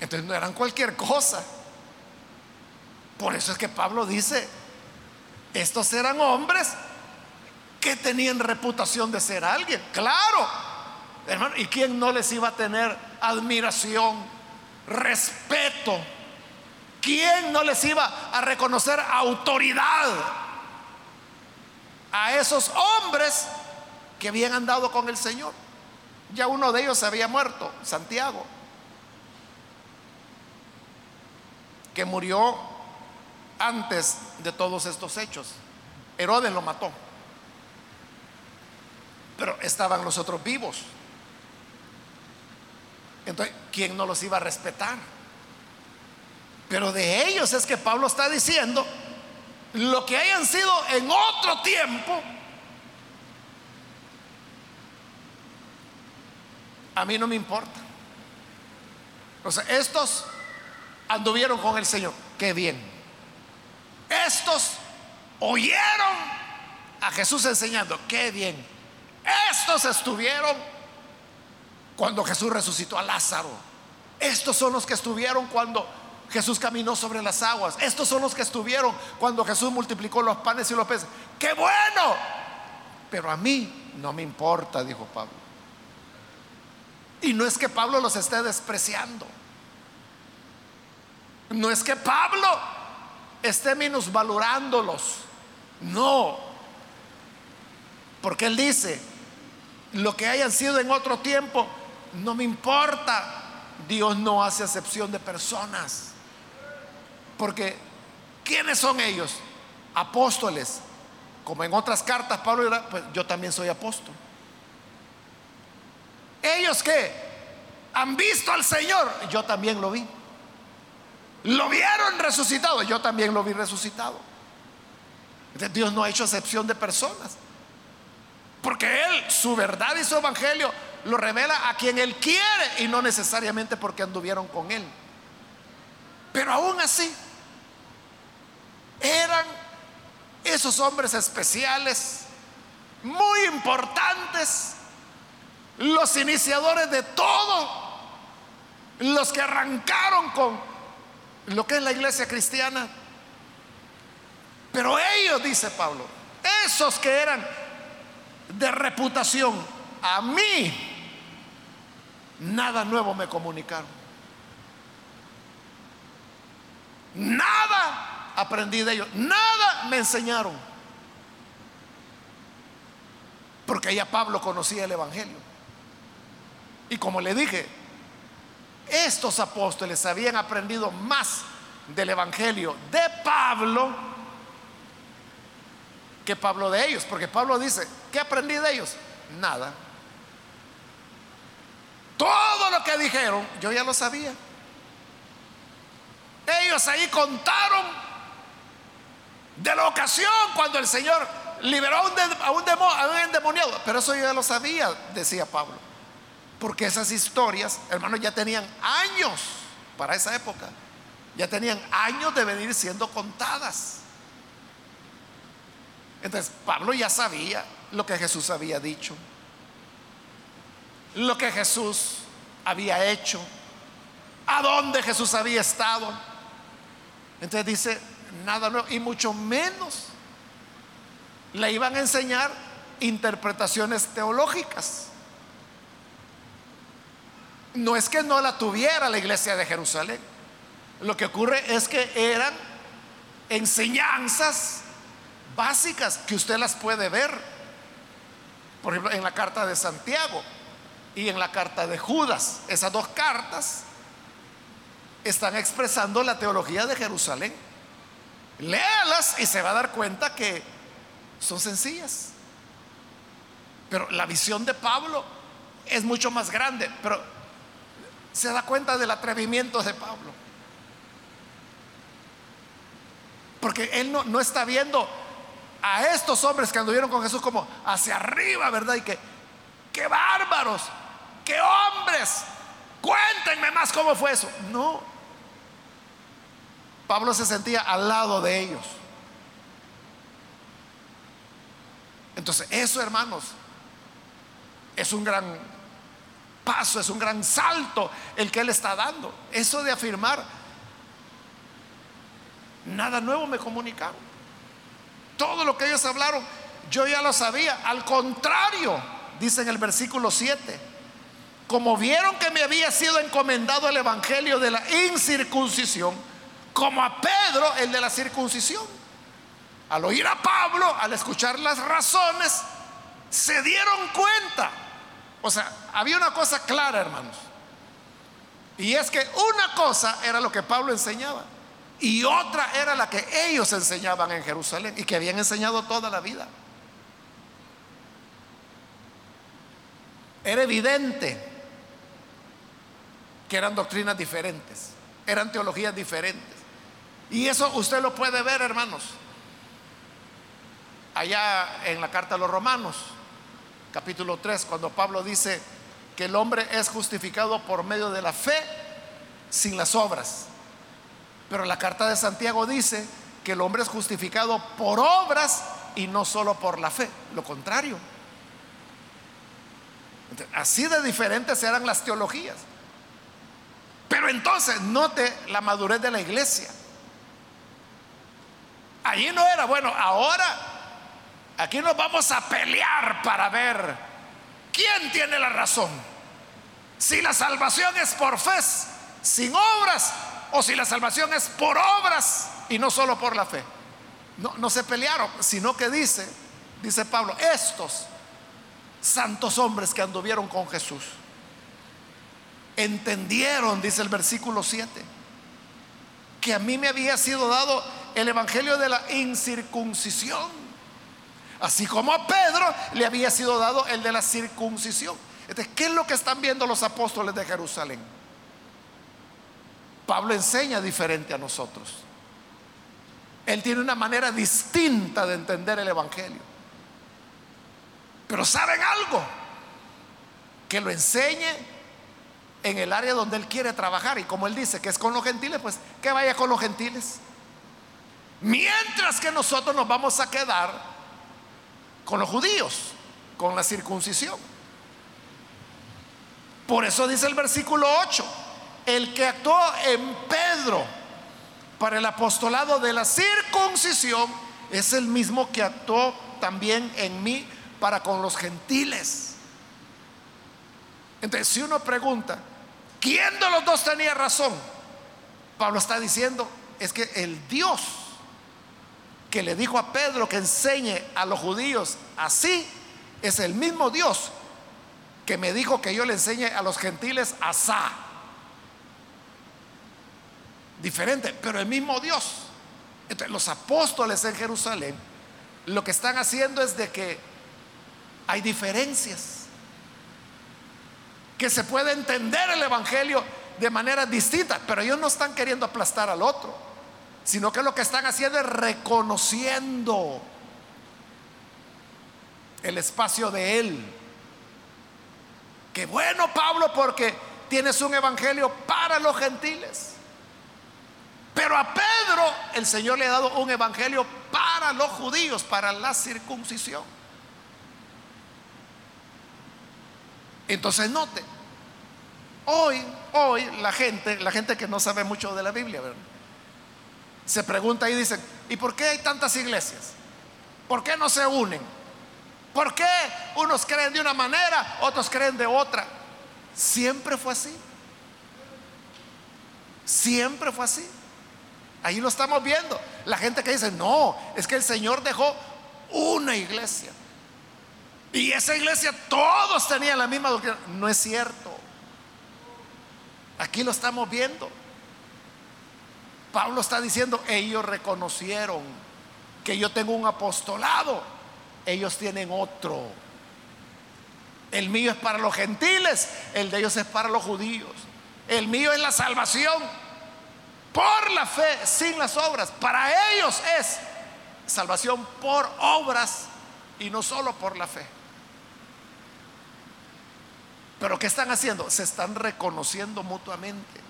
Entonces no eran cualquier cosa. Por eso es que Pablo dice, estos eran hombres que tenían reputación de ser alguien. Claro, hermano, ¿y quién no les iba a tener admiración, respeto. ¿Quién no les iba a reconocer autoridad a esos hombres que habían andado con el Señor? Ya uno de ellos había muerto, Santiago, que murió antes de todos estos hechos. Herodes lo mató. pero estaban los otros vivos. Entonces, ¿quién no los iba a respetar? Pero de ellos es que Pablo está diciendo, lo que hayan sido en otro tiempo, a mí no me importa. O sea, estos anduvieron con el Señor, qué bien. Estos oyeron a Jesús enseñando, qué bien. Estos estuvieron cuando Jesús resucitó a Lázaro. Estos son los que estuvieron cuando Jesús caminó sobre las aguas. Estos son los que estuvieron cuando Jesús multiplicó los panes y los peces. ¡Qué bueno! Pero a mí no me importa, dijo Pablo. Y no es que Pablo los esté despreciando. No es que Pablo esté minusvalorándolos. No. Porque él dice, lo que hayan sido en otro tiempo, no me importa. Dios no hace excepción de personas. Porque, ¿quiénes son ellos? Apóstoles. Como en otras cartas, Pablo dirá, pues yo también soy apóstol. Ellos que han visto al Señor, yo también lo vi. Lo vieron resucitado, yo también lo vi resucitado. Dios no ha hecho excepción de personas. Porque Él, su verdad y su evangelio, lo revela a quien Él quiere y no necesariamente porque anduvieron con Él. Pero aún así, eran esos hombres especiales, muy importantes, los iniciadores de todo, los que arrancaron con lo que es la iglesia cristiana. Pero ellos, dice Pablo, esos que eran de reputación, a mí nada nuevo me comunicaron. Nada aprendí de ellos, nada me enseñaron. Porque ya Pablo conocía el Evangelio. Y como le dije, estos apóstoles habían aprendido más del Evangelio de Pablo que Pablo de ellos. Porque Pablo dice, ¿qué aprendí de ellos? Nada. Todo lo que dijeron, yo ya lo sabía. Ellos ahí contaron de la ocasión cuando el Señor liberó a un, un, a un endemoniado. Pero eso yo ya lo sabía, decía Pablo. Porque esas historias, hermanos, ya tenían años para esa época. Ya tenían años de venir siendo contadas. Entonces, Pablo ya sabía lo que Jesús había dicho lo que Jesús había hecho, a dónde Jesús había estado. Entonces dice, nada nuevo, y mucho menos le iban a enseñar interpretaciones teológicas. No es que no la tuviera la iglesia de Jerusalén. Lo que ocurre es que eran enseñanzas básicas que usted las puede ver. Por ejemplo, en la carta de Santiago y en la carta de Judas. Esas dos cartas están expresando la teología de Jerusalén. Léalas y se va a dar cuenta que son sencillas. Pero la visión de Pablo es mucho más grande, pero se da cuenta del atrevimiento de Pablo. Porque él no, no está viendo a estos hombres que anduvieron con Jesús como hacia arriba, ¿verdad? Y que, qué bárbaros, qué hombres, cuéntenme más cómo fue eso. No, Pablo se sentía al lado de ellos. Entonces, eso, hermanos, es un gran paso, es un gran salto el que él está dando. Eso de afirmar, nada nuevo me comunicaron. Todo lo que ellos hablaron, yo ya lo sabía. Al contrario, dice en el versículo 7 como vieron que me había sido encomendado el evangelio de la incircuncisión, como a Pedro el de la circuncisión. Al oír a Pablo, al escuchar las razones, se dieron cuenta. O sea, había una cosa clara, hermanos. Y es que una cosa era lo que Pablo enseñaba y otra era la que ellos enseñaban en Jerusalén y que habían enseñado toda la vida. Era evidente que eran doctrinas diferentes, eran teologías diferentes. Y eso usted lo puede ver, hermanos, allá en la carta a los romanos, capítulo 3, cuando Pablo dice que el hombre es justificado por medio de la fe sin las obras. Pero la carta de Santiago dice que el hombre es justificado por obras y no solo por la fe, lo contrario. Así de diferentes eran las teologías. Pero entonces, note la madurez de la iglesia. Allí no era, bueno, ahora aquí nos vamos a pelear para ver quién tiene la razón. Si la salvación es por fe, sin obras, o si la salvación es por obras y no solo por la fe. No, no se pelearon, sino que dice, dice Pablo, estos santos hombres que anduvieron con Jesús, entendieron, dice el versículo 7, que a mí me había sido dado el evangelio de la incircuncisión, así como a Pedro le había sido dado el de la circuncisión. Entonces, ¿qué es lo que están viendo los apóstoles de Jerusalén? Pablo enseña diferente a nosotros. Él tiene una manera distinta de entender el Evangelio. Pero ¿saben algo? Que lo enseñe en el área donde Él quiere trabajar. Y como Él dice que es con los gentiles, pues que vaya con los gentiles. Mientras que nosotros nos vamos a quedar con los judíos, con la circuncisión. Por eso dice el versículo 8, el que actuó en Pedro para el apostolado de la circuncisión es el mismo que actuó también en mí para con los gentiles. Entonces, si uno pregunta, ¿quién de los dos tenía razón? Pablo está diciendo, es que el Dios que le dijo a Pedro que enseñe a los judíos así, es el mismo Dios que me dijo que yo le enseñe a los gentiles asá. Diferente, pero el mismo Dios. Entonces, los apóstoles en Jerusalén lo que están haciendo es de que hay diferencias. Que se puede entender el Evangelio de manera distinta, pero ellos no están queriendo aplastar al otro, sino que lo que están haciendo es reconociendo el espacio de Él. Qué bueno, Pablo, porque tienes un evangelio para los gentiles. Pero a Pedro el Señor le ha dado un evangelio para los judíos, para la circuncisión. Entonces note, hoy, hoy la gente, la gente que no sabe mucho de la Biblia, se pregunta y dice, ¿y por qué hay tantas iglesias? ¿Por qué no se unen? ¿Por qué unos creen de una manera, otros creen de otra? Siempre fue así. Siempre fue así. Ahí lo estamos viendo. La gente que dice, no, es que el Señor dejó una iglesia. Y esa iglesia todos tenían la misma doctrina. No es cierto. Aquí lo estamos viendo. Pablo está diciendo, ellos reconocieron que yo tengo un apostolado. Ellos tienen otro. El mío es para los gentiles, el de ellos es para los judíos. El mío es la salvación por la fe, sin las obras. Para ellos es salvación por obras y no solo por la fe. Pero ¿qué están haciendo? Se están reconociendo mutuamente.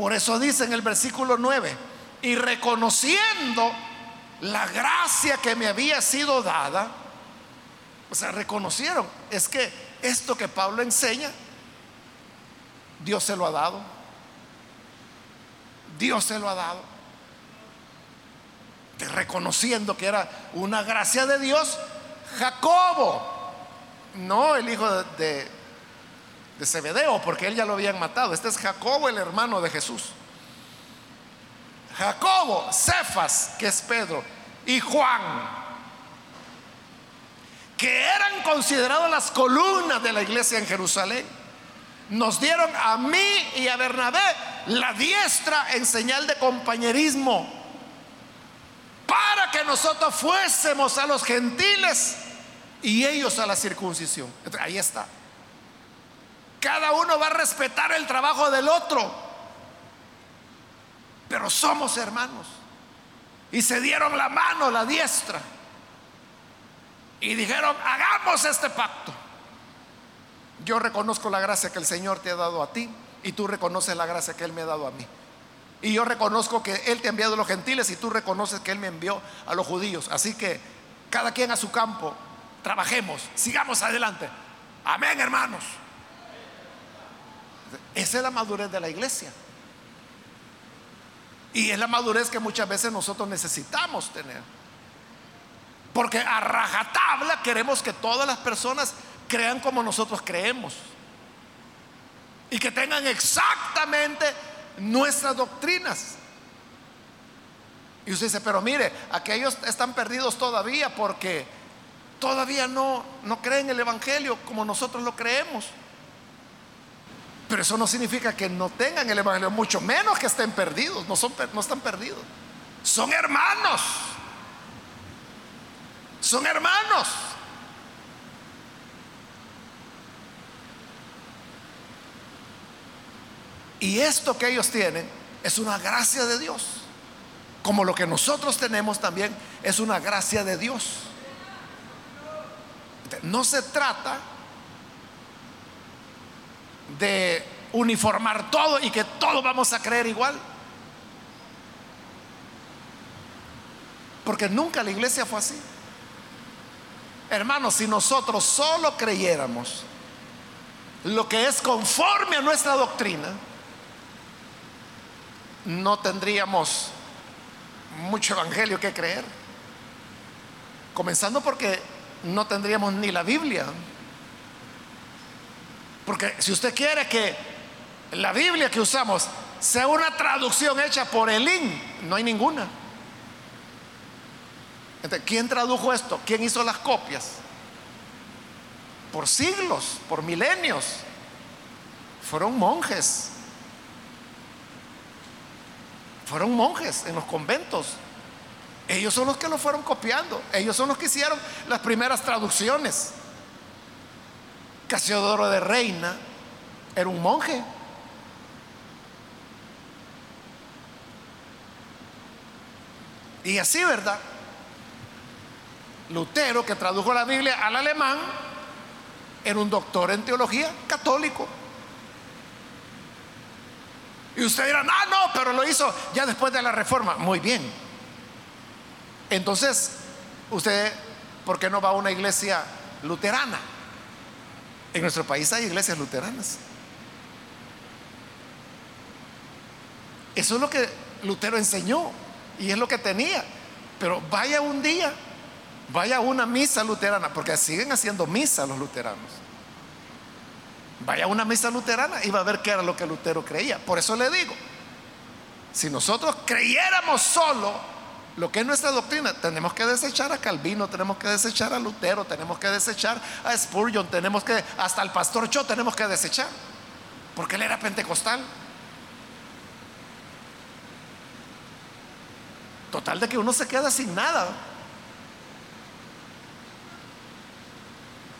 Por eso dice en el versículo 9, y reconociendo la gracia que me había sido dada, o sea, reconocieron, es que esto que Pablo enseña, Dios se lo ha dado. Dios se lo ha dado. reconociendo que era una gracia de Dios, Jacobo no el hijo de, de, Zebedeo, porque él ya lo habían matado. Este es Jacobo, el hermano de Jesús. Jacobo, Cefas, que es Pedro, y Juan, que eran considerados las columnas de la iglesia en Jerusalén, nos dieron a mí y a Bernabé la diestra en señal de compañerismo, para que nosotros fuésemos a los gentiles y ellos a la circuncisión. Ahí está. Cada uno va a respetar el trabajo del otro, pero somos hermanos. Y se dieron la mano, la diestra, y dijeron, hagamos este pacto. Yo reconozco la gracia que el Señor te ha dado a ti y tú reconoces la gracia que Él me ha dado a mí. Y yo reconozco que Él te ha enviado a los gentiles y tú reconoces que Él me envió a los judíos. Así que cada quien a su campo, trabajemos, sigamos adelante. Amén, hermanos. Esa es la madurez de la iglesia. Y es la madurez que muchas veces nosotros necesitamos tener. Porque a rajatabla queremos que todas las personas crean como nosotros creemos. Y que tengan exactamente nuestras doctrinas. Y usted dice, pero mire, aquellos están perdidos todavía porque todavía no, no creen el Evangelio como nosotros lo creemos. Pero eso no significa que no tengan el Evangelio, mucho menos que estén perdidos, no, son, no están perdidos. Son hermanos. Son hermanos. Y esto que ellos tienen es una gracia de Dios. Como lo que nosotros tenemos también es una gracia de Dios. No se trata de uniformar todo y que todos vamos a creer igual. Porque nunca la iglesia fue así. Hermanos, si nosotros solo creyéramos lo que es conforme a nuestra doctrina, no tendríamos mucho evangelio que creer. Comenzando porque no tendríamos ni la Biblia. Porque si usted quiere que la Biblia que usamos sea una traducción hecha por Elín, no hay ninguna. ¿Quién tradujo esto? ¿Quién hizo las copias? Por siglos, por milenios. Fueron monjes. Fueron monjes en los conventos. Ellos son los que lo fueron copiando. Ellos son los que hicieron las primeras traducciones. Casiodoro de Reina era un monje. Y así, ¿verdad? Lutero, que tradujo la Biblia al alemán, era un doctor en teología católico. Y usted dirá, ah, no, pero lo hizo ya después de la reforma. Muy bien. Entonces, usted, ¿por qué no va a una iglesia luterana? En nuestro país hay iglesias luteranas. Eso es lo que Lutero enseñó y es lo que tenía. Pero vaya un día, vaya a una misa luterana, porque siguen haciendo misa los luteranos. Vaya a una misa luterana y va a ver qué era lo que Lutero creía. Por eso le digo, si nosotros creyéramos solo lo que es nuestra doctrina, tenemos que desechar a Calvino, tenemos que desechar a Lutero, tenemos que desechar a Spurgeon, tenemos que, hasta el pastor Cho tenemos que desechar, porque él era pentecostal. Total de que uno se queda sin nada.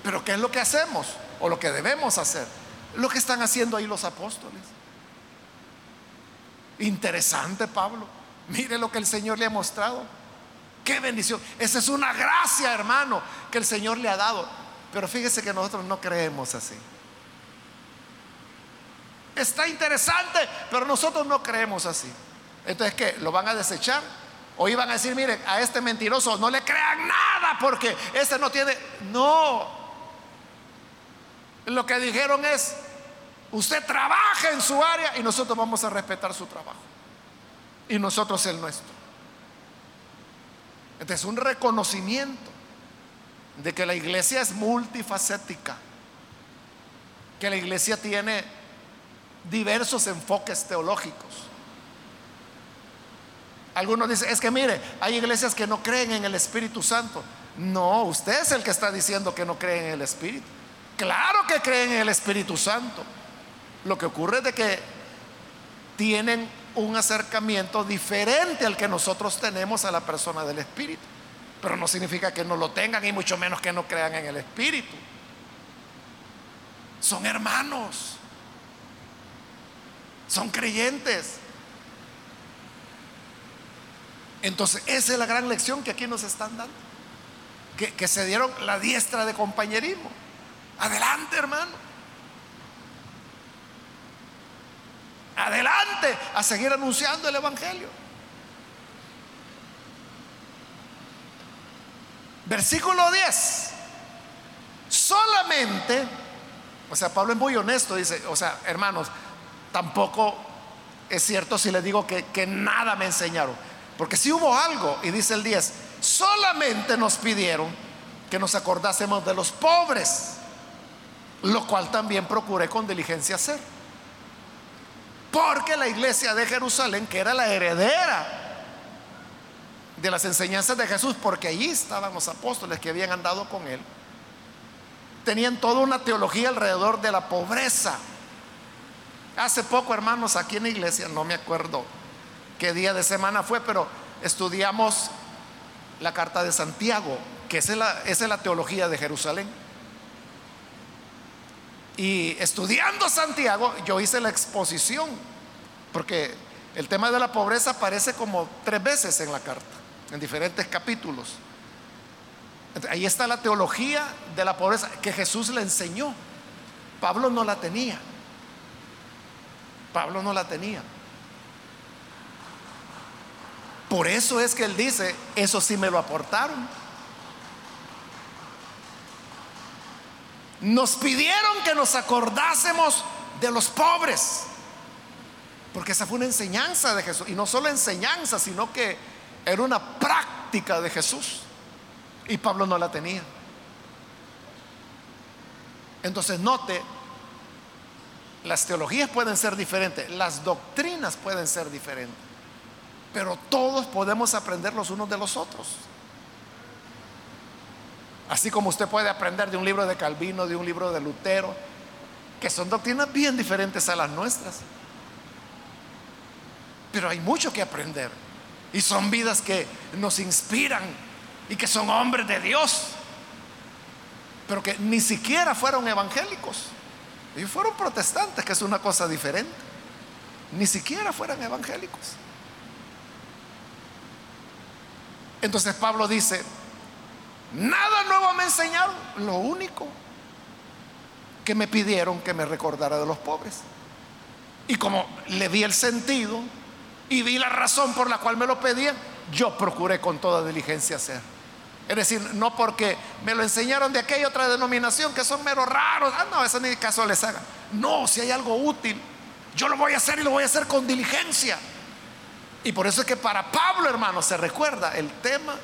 Pero ¿qué es lo que hacemos? O lo que debemos hacer. Lo que están haciendo ahí los apóstoles. Interesante, Pablo. Mire lo que el Señor le ha mostrado. Qué bendición. Esa es una gracia, hermano, que el Señor le ha dado. Pero fíjese que nosotros no creemos así. Está interesante, pero nosotros no creemos así. Entonces, ¿qué? ¿Lo van a desechar? O iban a decir, mire, a este mentiroso no le crean nada porque este no tiene... No. Lo que dijeron es, usted trabaja en su área y nosotros vamos a respetar su trabajo. Y nosotros el nuestro. Este es un reconocimiento de que la iglesia es multifacética, que la iglesia tiene diversos enfoques teológicos. Algunos dicen, es que mire, hay iglesias que no creen en el Espíritu Santo. No, usted es el que está diciendo que no creen en el Espíritu. Claro que creen en el Espíritu Santo. Lo que ocurre es de que tienen un acercamiento diferente al que nosotros tenemos a la persona del Espíritu. Pero no significa que no lo tengan y mucho menos que no crean en el Espíritu. Son hermanos. Son creyentes. Entonces, esa es la gran lección que aquí nos están dando. Que, que se dieron la diestra de compañerismo. Adelante, hermano. Adelante a seguir anunciando el Evangelio. Versículo 10. Solamente, o sea, Pablo es muy honesto, dice, o sea, hermanos, tampoco es cierto si les digo que, que nada me enseñaron. Porque si hubo algo, y dice el 10, solamente nos pidieron que nos acordásemos de los pobres, lo cual también procuré con diligencia hacer. Porque la iglesia de Jerusalén, que era la heredera de las enseñanzas de Jesús, porque allí estaban los apóstoles que habían andado con él, tenían toda una teología alrededor de la pobreza. Hace poco, hermanos, aquí en la iglesia, no me acuerdo qué día de semana fue, pero estudiamos la carta de Santiago, que es la, esa es la teología de Jerusalén. Y estudiando Santiago, yo hice la exposición, porque el tema de la pobreza aparece como tres veces en la carta, en diferentes capítulos. Ahí está la teología de la pobreza que Jesús le enseñó. Pablo no la tenía. Pablo no la tenía. Por eso es que él dice, eso sí me lo aportaron. Nos pidieron que nos acordásemos de los pobres. Porque esa fue una enseñanza de Jesús. Y no solo enseñanza, sino que era una práctica de Jesús. Y Pablo no la tenía. Entonces note, las teologías pueden ser diferentes, las doctrinas pueden ser diferentes, pero todos podemos aprender los unos de los otros. Así como usted puede aprender de un libro de Calvino, de un libro de Lutero, que son doctrinas bien diferentes a las nuestras. Pero hay mucho que aprender. Y son vidas que nos inspiran y que son hombres de Dios. Pero que ni siquiera fueron evangélicos. Ellos fueron protestantes, que es una cosa diferente. Ni siquiera fueron evangélicos. Entonces Pablo dice, Nada nuevo me enseñaron. Lo único que me pidieron que me recordara de los pobres. Y como le di el sentido y vi la razón por la cual me lo pedían, yo procuré con toda diligencia hacer. Es decir, no porque me lo enseñaron de aquella otra denominación que son meros raros. Ah, no, eso ni caso les haga. No, si hay algo útil, yo lo voy a hacer y lo voy a hacer con diligencia. Y por eso es que para Pablo, hermano, se recuerda el tema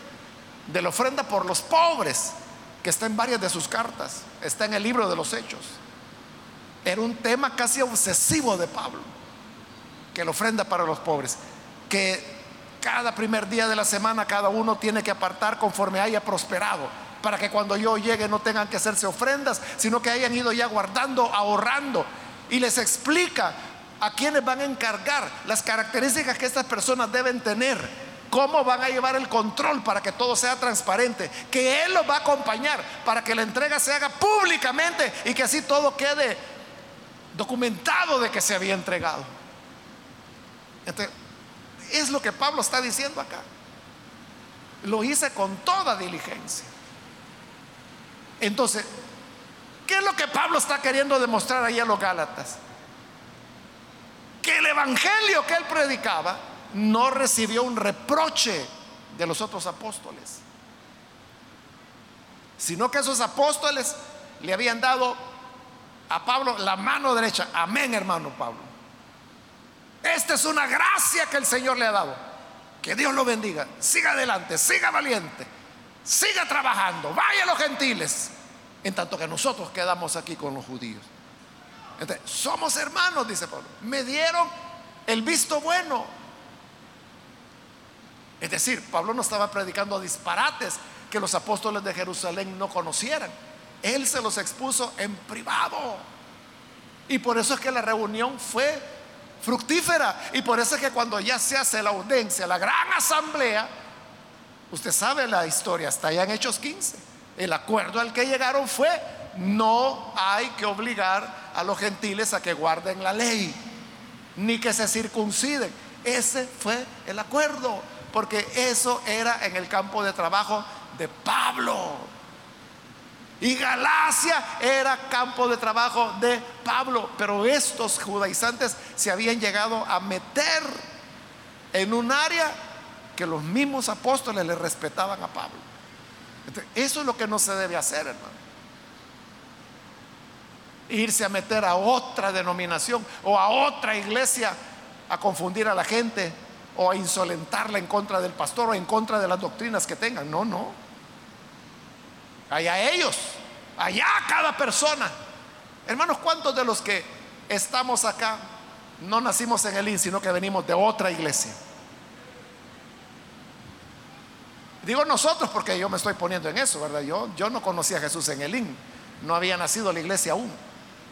de la ofrenda por los pobres, que está en varias de sus cartas, está en el libro de los Hechos. Era un tema casi obsesivo de Pablo, que la ofrenda para los pobres, que cada primer día de la semana cada uno tiene que apartar conforme haya prosperado, para que cuando yo llegue no tengan que hacerse ofrendas, sino que hayan ido ya guardando, ahorrando. Y les explica a quienes van a encargar las características que estas personas deben tener cómo van a llevar el control para que todo sea transparente, que Él los va a acompañar para que la entrega se haga públicamente y que así todo quede documentado de que se había entregado. Entonces, es lo que Pablo está diciendo acá. Lo hice con toda diligencia. Entonces, ¿qué es lo que Pablo está queriendo demostrar ahí a los Gálatas? Que el evangelio que él predicaba no recibió un reproche de los otros apóstoles, sino que esos apóstoles le habían dado a Pablo la mano derecha. Amén, hermano Pablo. Esta es una gracia que el Señor le ha dado. Que Dios lo bendiga. Siga adelante, siga valiente, siga trabajando, vaya a los gentiles. En tanto que nosotros quedamos aquí con los judíos. somos hermanos, dice Pablo. Me dieron el visto bueno. Es decir, Pablo no estaba predicando disparates que los apóstoles de Jerusalén no conocieran. Él se los expuso en privado. Y por eso es que la reunión fue fructífera. Y por eso es que cuando ya se hace la audiencia, la gran asamblea, Usted sabe la historia, está allá en Hechos 15. El acuerdo al que llegaron fue, no hay que obligar a los gentiles a que guarden la ley, ni que se circunciden. Ese fue el acuerdo, porque eso era en el campo de trabajo de Pablo. Y Galacia era campo de trabajo de Pablo, pero estos judaizantes se habían llegado a meter en un área que los mismos apóstoles le respetaban a Pablo. eso es lo que no se debe hacer, hermano. Irse a meter a otra denominación o a otra iglesia a confundir a la gente o a insolentarla en contra del pastor o en contra de las doctrinas que tengan. No, no. Allá ellos, allá cada persona. Hermanos, ¿cuántos de los que estamos acá no nacimos en el IN, sino que venimos de otra iglesia? Digo nosotros porque yo me estoy poniendo en eso, ¿verdad? Yo, yo no conocía a Jesús en el IN, no había nacido la iglesia aún.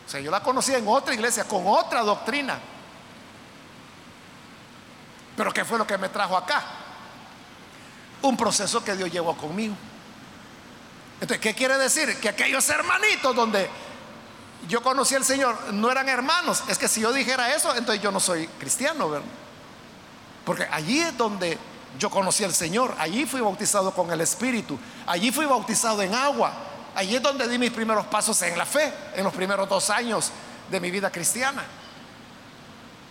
O sea, yo la conocía en otra iglesia, con otra doctrina. Pero ¿qué fue lo que me trajo acá? Un proceso que Dios llevó conmigo. Entonces, ¿qué quiere decir? Que aquellos hermanitos donde yo conocí al Señor no eran hermanos. Es que si yo dijera eso, entonces yo no soy cristiano, ¿verdad? Porque allí es donde yo conocí al Señor. Allí fui bautizado con el Espíritu. Allí fui bautizado en agua. Allí es donde di mis primeros pasos en la fe, en los primeros dos años de mi vida cristiana.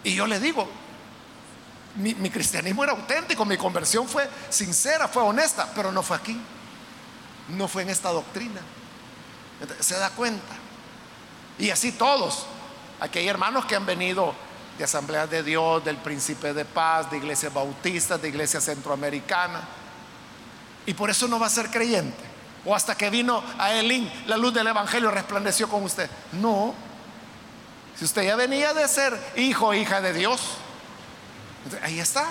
Y yo le digo, mi, cristianismo era auténtico, mi conversión fue sincera, fue honesta, pero no fue aquí no fue en esta doctrina. Se da cuenta. Y así todos. Aquí hay hermanos que han venido de Asambleas de Dios, del Príncipe de Paz, de iglesias bautistas, de iglesias centroamericanas. Y por eso no va a ser creyente. O hasta que vino a Elín, la luz del Evangelio resplandeció con usted. No. Si usted ya venía de ser hijo o hija de Dios, ahí está.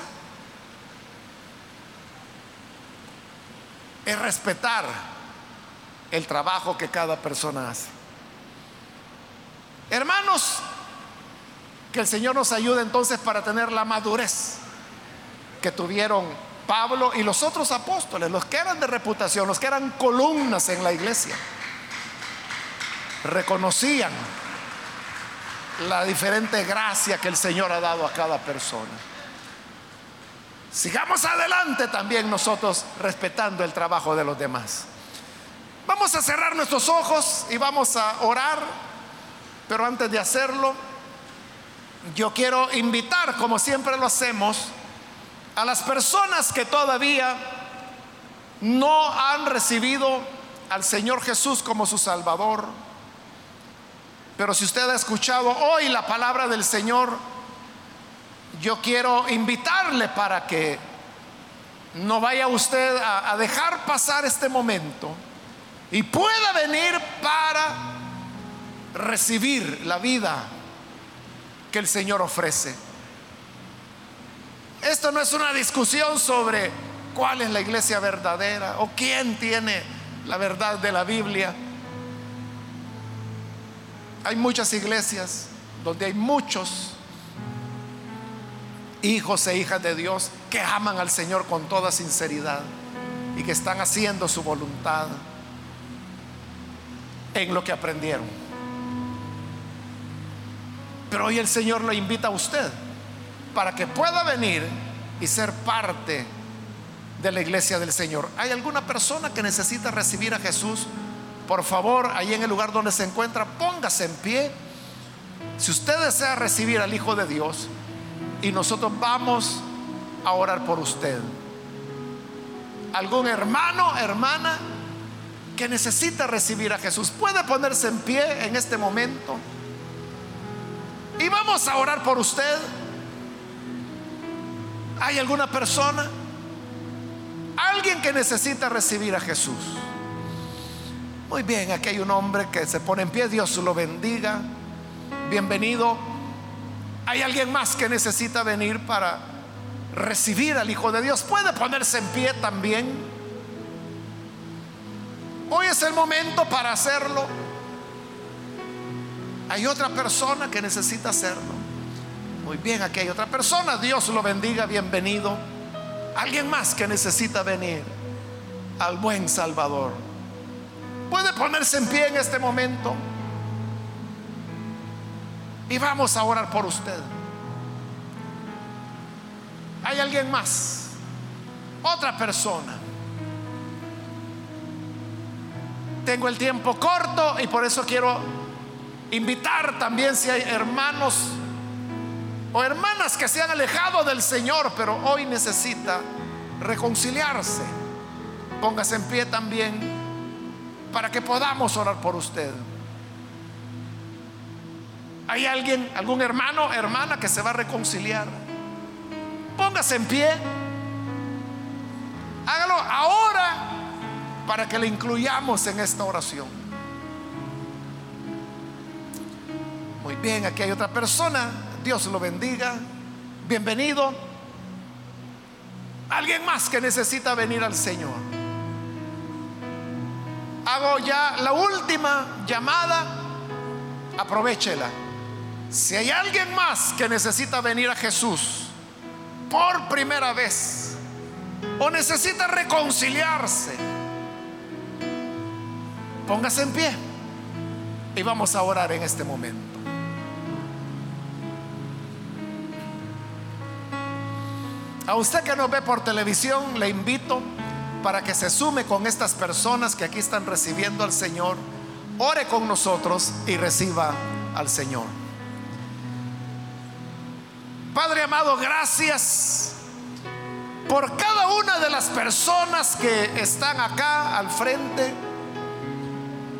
es respetar el trabajo que cada persona hace. Hermanos, que el Señor nos ayude entonces para tener la madurez que tuvieron Pablo y los otros apóstoles, los que eran de reputación, los que eran columnas en la iglesia. Reconocían la diferente gracia que el Señor ha dado a cada persona. Sigamos adelante también nosotros respetando el trabajo de los demás. Vamos a cerrar nuestros ojos y vamos a orar, pero antes de hacerlo, yo quiero invitar, como siempre lo hacemos, a las personas que todavía no han recibido al Señor Jesús como su Salvador. Pero si usted ha escuchado hoy la palabra del Señor, yo quiero invitarle para que no vaya usted a, dejar pasar este momento y pueda venir para recibir la vida que el Señor ofrece. Esto no es una discusión sobre cuál es la iglesia verdadera o quién tiene la verdad de la Biblia. Hay muchas iglesias donde hay muchos hijos e hijas de Dios que aman al Señor con toda sinceridad y que están haciendo su voluntad en lo que aprendieron. Pero hoy el Señor lo invita a usted para que pueda venir y ser parte de la iglesia del Señor. ¿Hay alguna persona que necesita recibir a Jesús? Por favor, ahí en el lugar donde se encuentra, póngase en pie. Si usted desea recibir al Hijo de Dios, y nosotros vamos a orar por usted. Algún hermano, hermana que necesita recibir a Jesús puede ponerse en pie en este momento. Y vamos a orar por usted. ¿Hay alguna persona? Alguien que necesita recibir a Jesús. Muy bien, aquí hay un hombre que se pone en pie. Dios lo bendiga. Bienvenido. Hay alguien más que necesita venir para recibir al Hijo de Dios. Puede ponerse en pie también. Hoy es el momento para hacerlo. Hay otra persona que necesita hacerlo. Muy bien, aquí hay otra persona. Dios lo bendiga, bienvenido. Alguien más que necesita venir. al buen Salvador. Puede ponerse en pie en este momento y vamos a orar por usted. ¿Hay alguien más? Otra persona. Tengo el tiempo corto y por eso quiero invitar también si hay hermanos o hermanas que se han alejado del Señor, pero hoy necesita reconciliarse. Póngase en pie también para que podamos orar por usted. ¿Hay alguien, algún hermano, hermana que se va a reconciliar? Póngase en pie. Hágalo ahora para que le incluyamos en esta oración. Muy bien, aquí hay otra persona. Dios lo bendiga. Bienvenido. Alguien más que necesita venir al Señor. Hago ya la última llamada. Aprovechela. Si hay alguien más que necesita venir a Jesús por primera vez o necesita reconciliarse, póngase en pie y vamos a orar en este momento. A usted que nos ve por televisión, le invito para que se sume con estas personas que aquí están recibiendo al Señor, ore con nosotros y reciba al Señor. Padre amado, gracias por cada una de las personas que están acá al frente,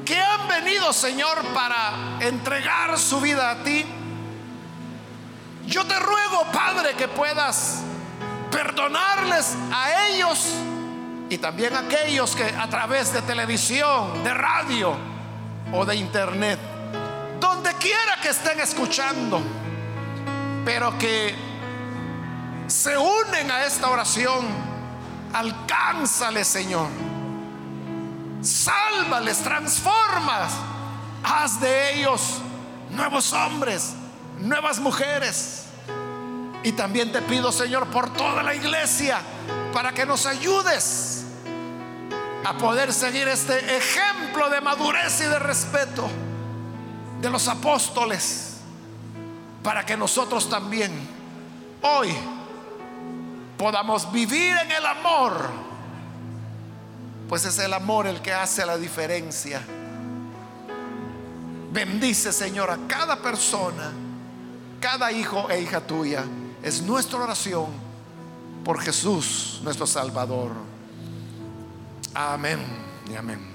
que han venido, Señor, para entregar su vida a ti. Yo te ruego, Padre, que puedas perdonarles a ellos y también a aquellos que a través de televisión, de radio o de internet, donde quiera que estén escuchando, pero que se unen a esta oración, alcánzale Señor, sálvales, transformas, haz de ellos nuevos hombres, nuevas mujeres. Y también te pido, Señor, por toda la iglesia, para que nos ayudes a poder seguir este ejemplo de madurez y de respeto de los apóstoles, para que nosotros también hoy podamos vivir en el amor, pues es el amor el que hace la diferencia. Bendice, Señor, a cada persona, cada hijo e hija tuya. Es nuestra oración por Jesús, nuestro Salvador. Amén y amén.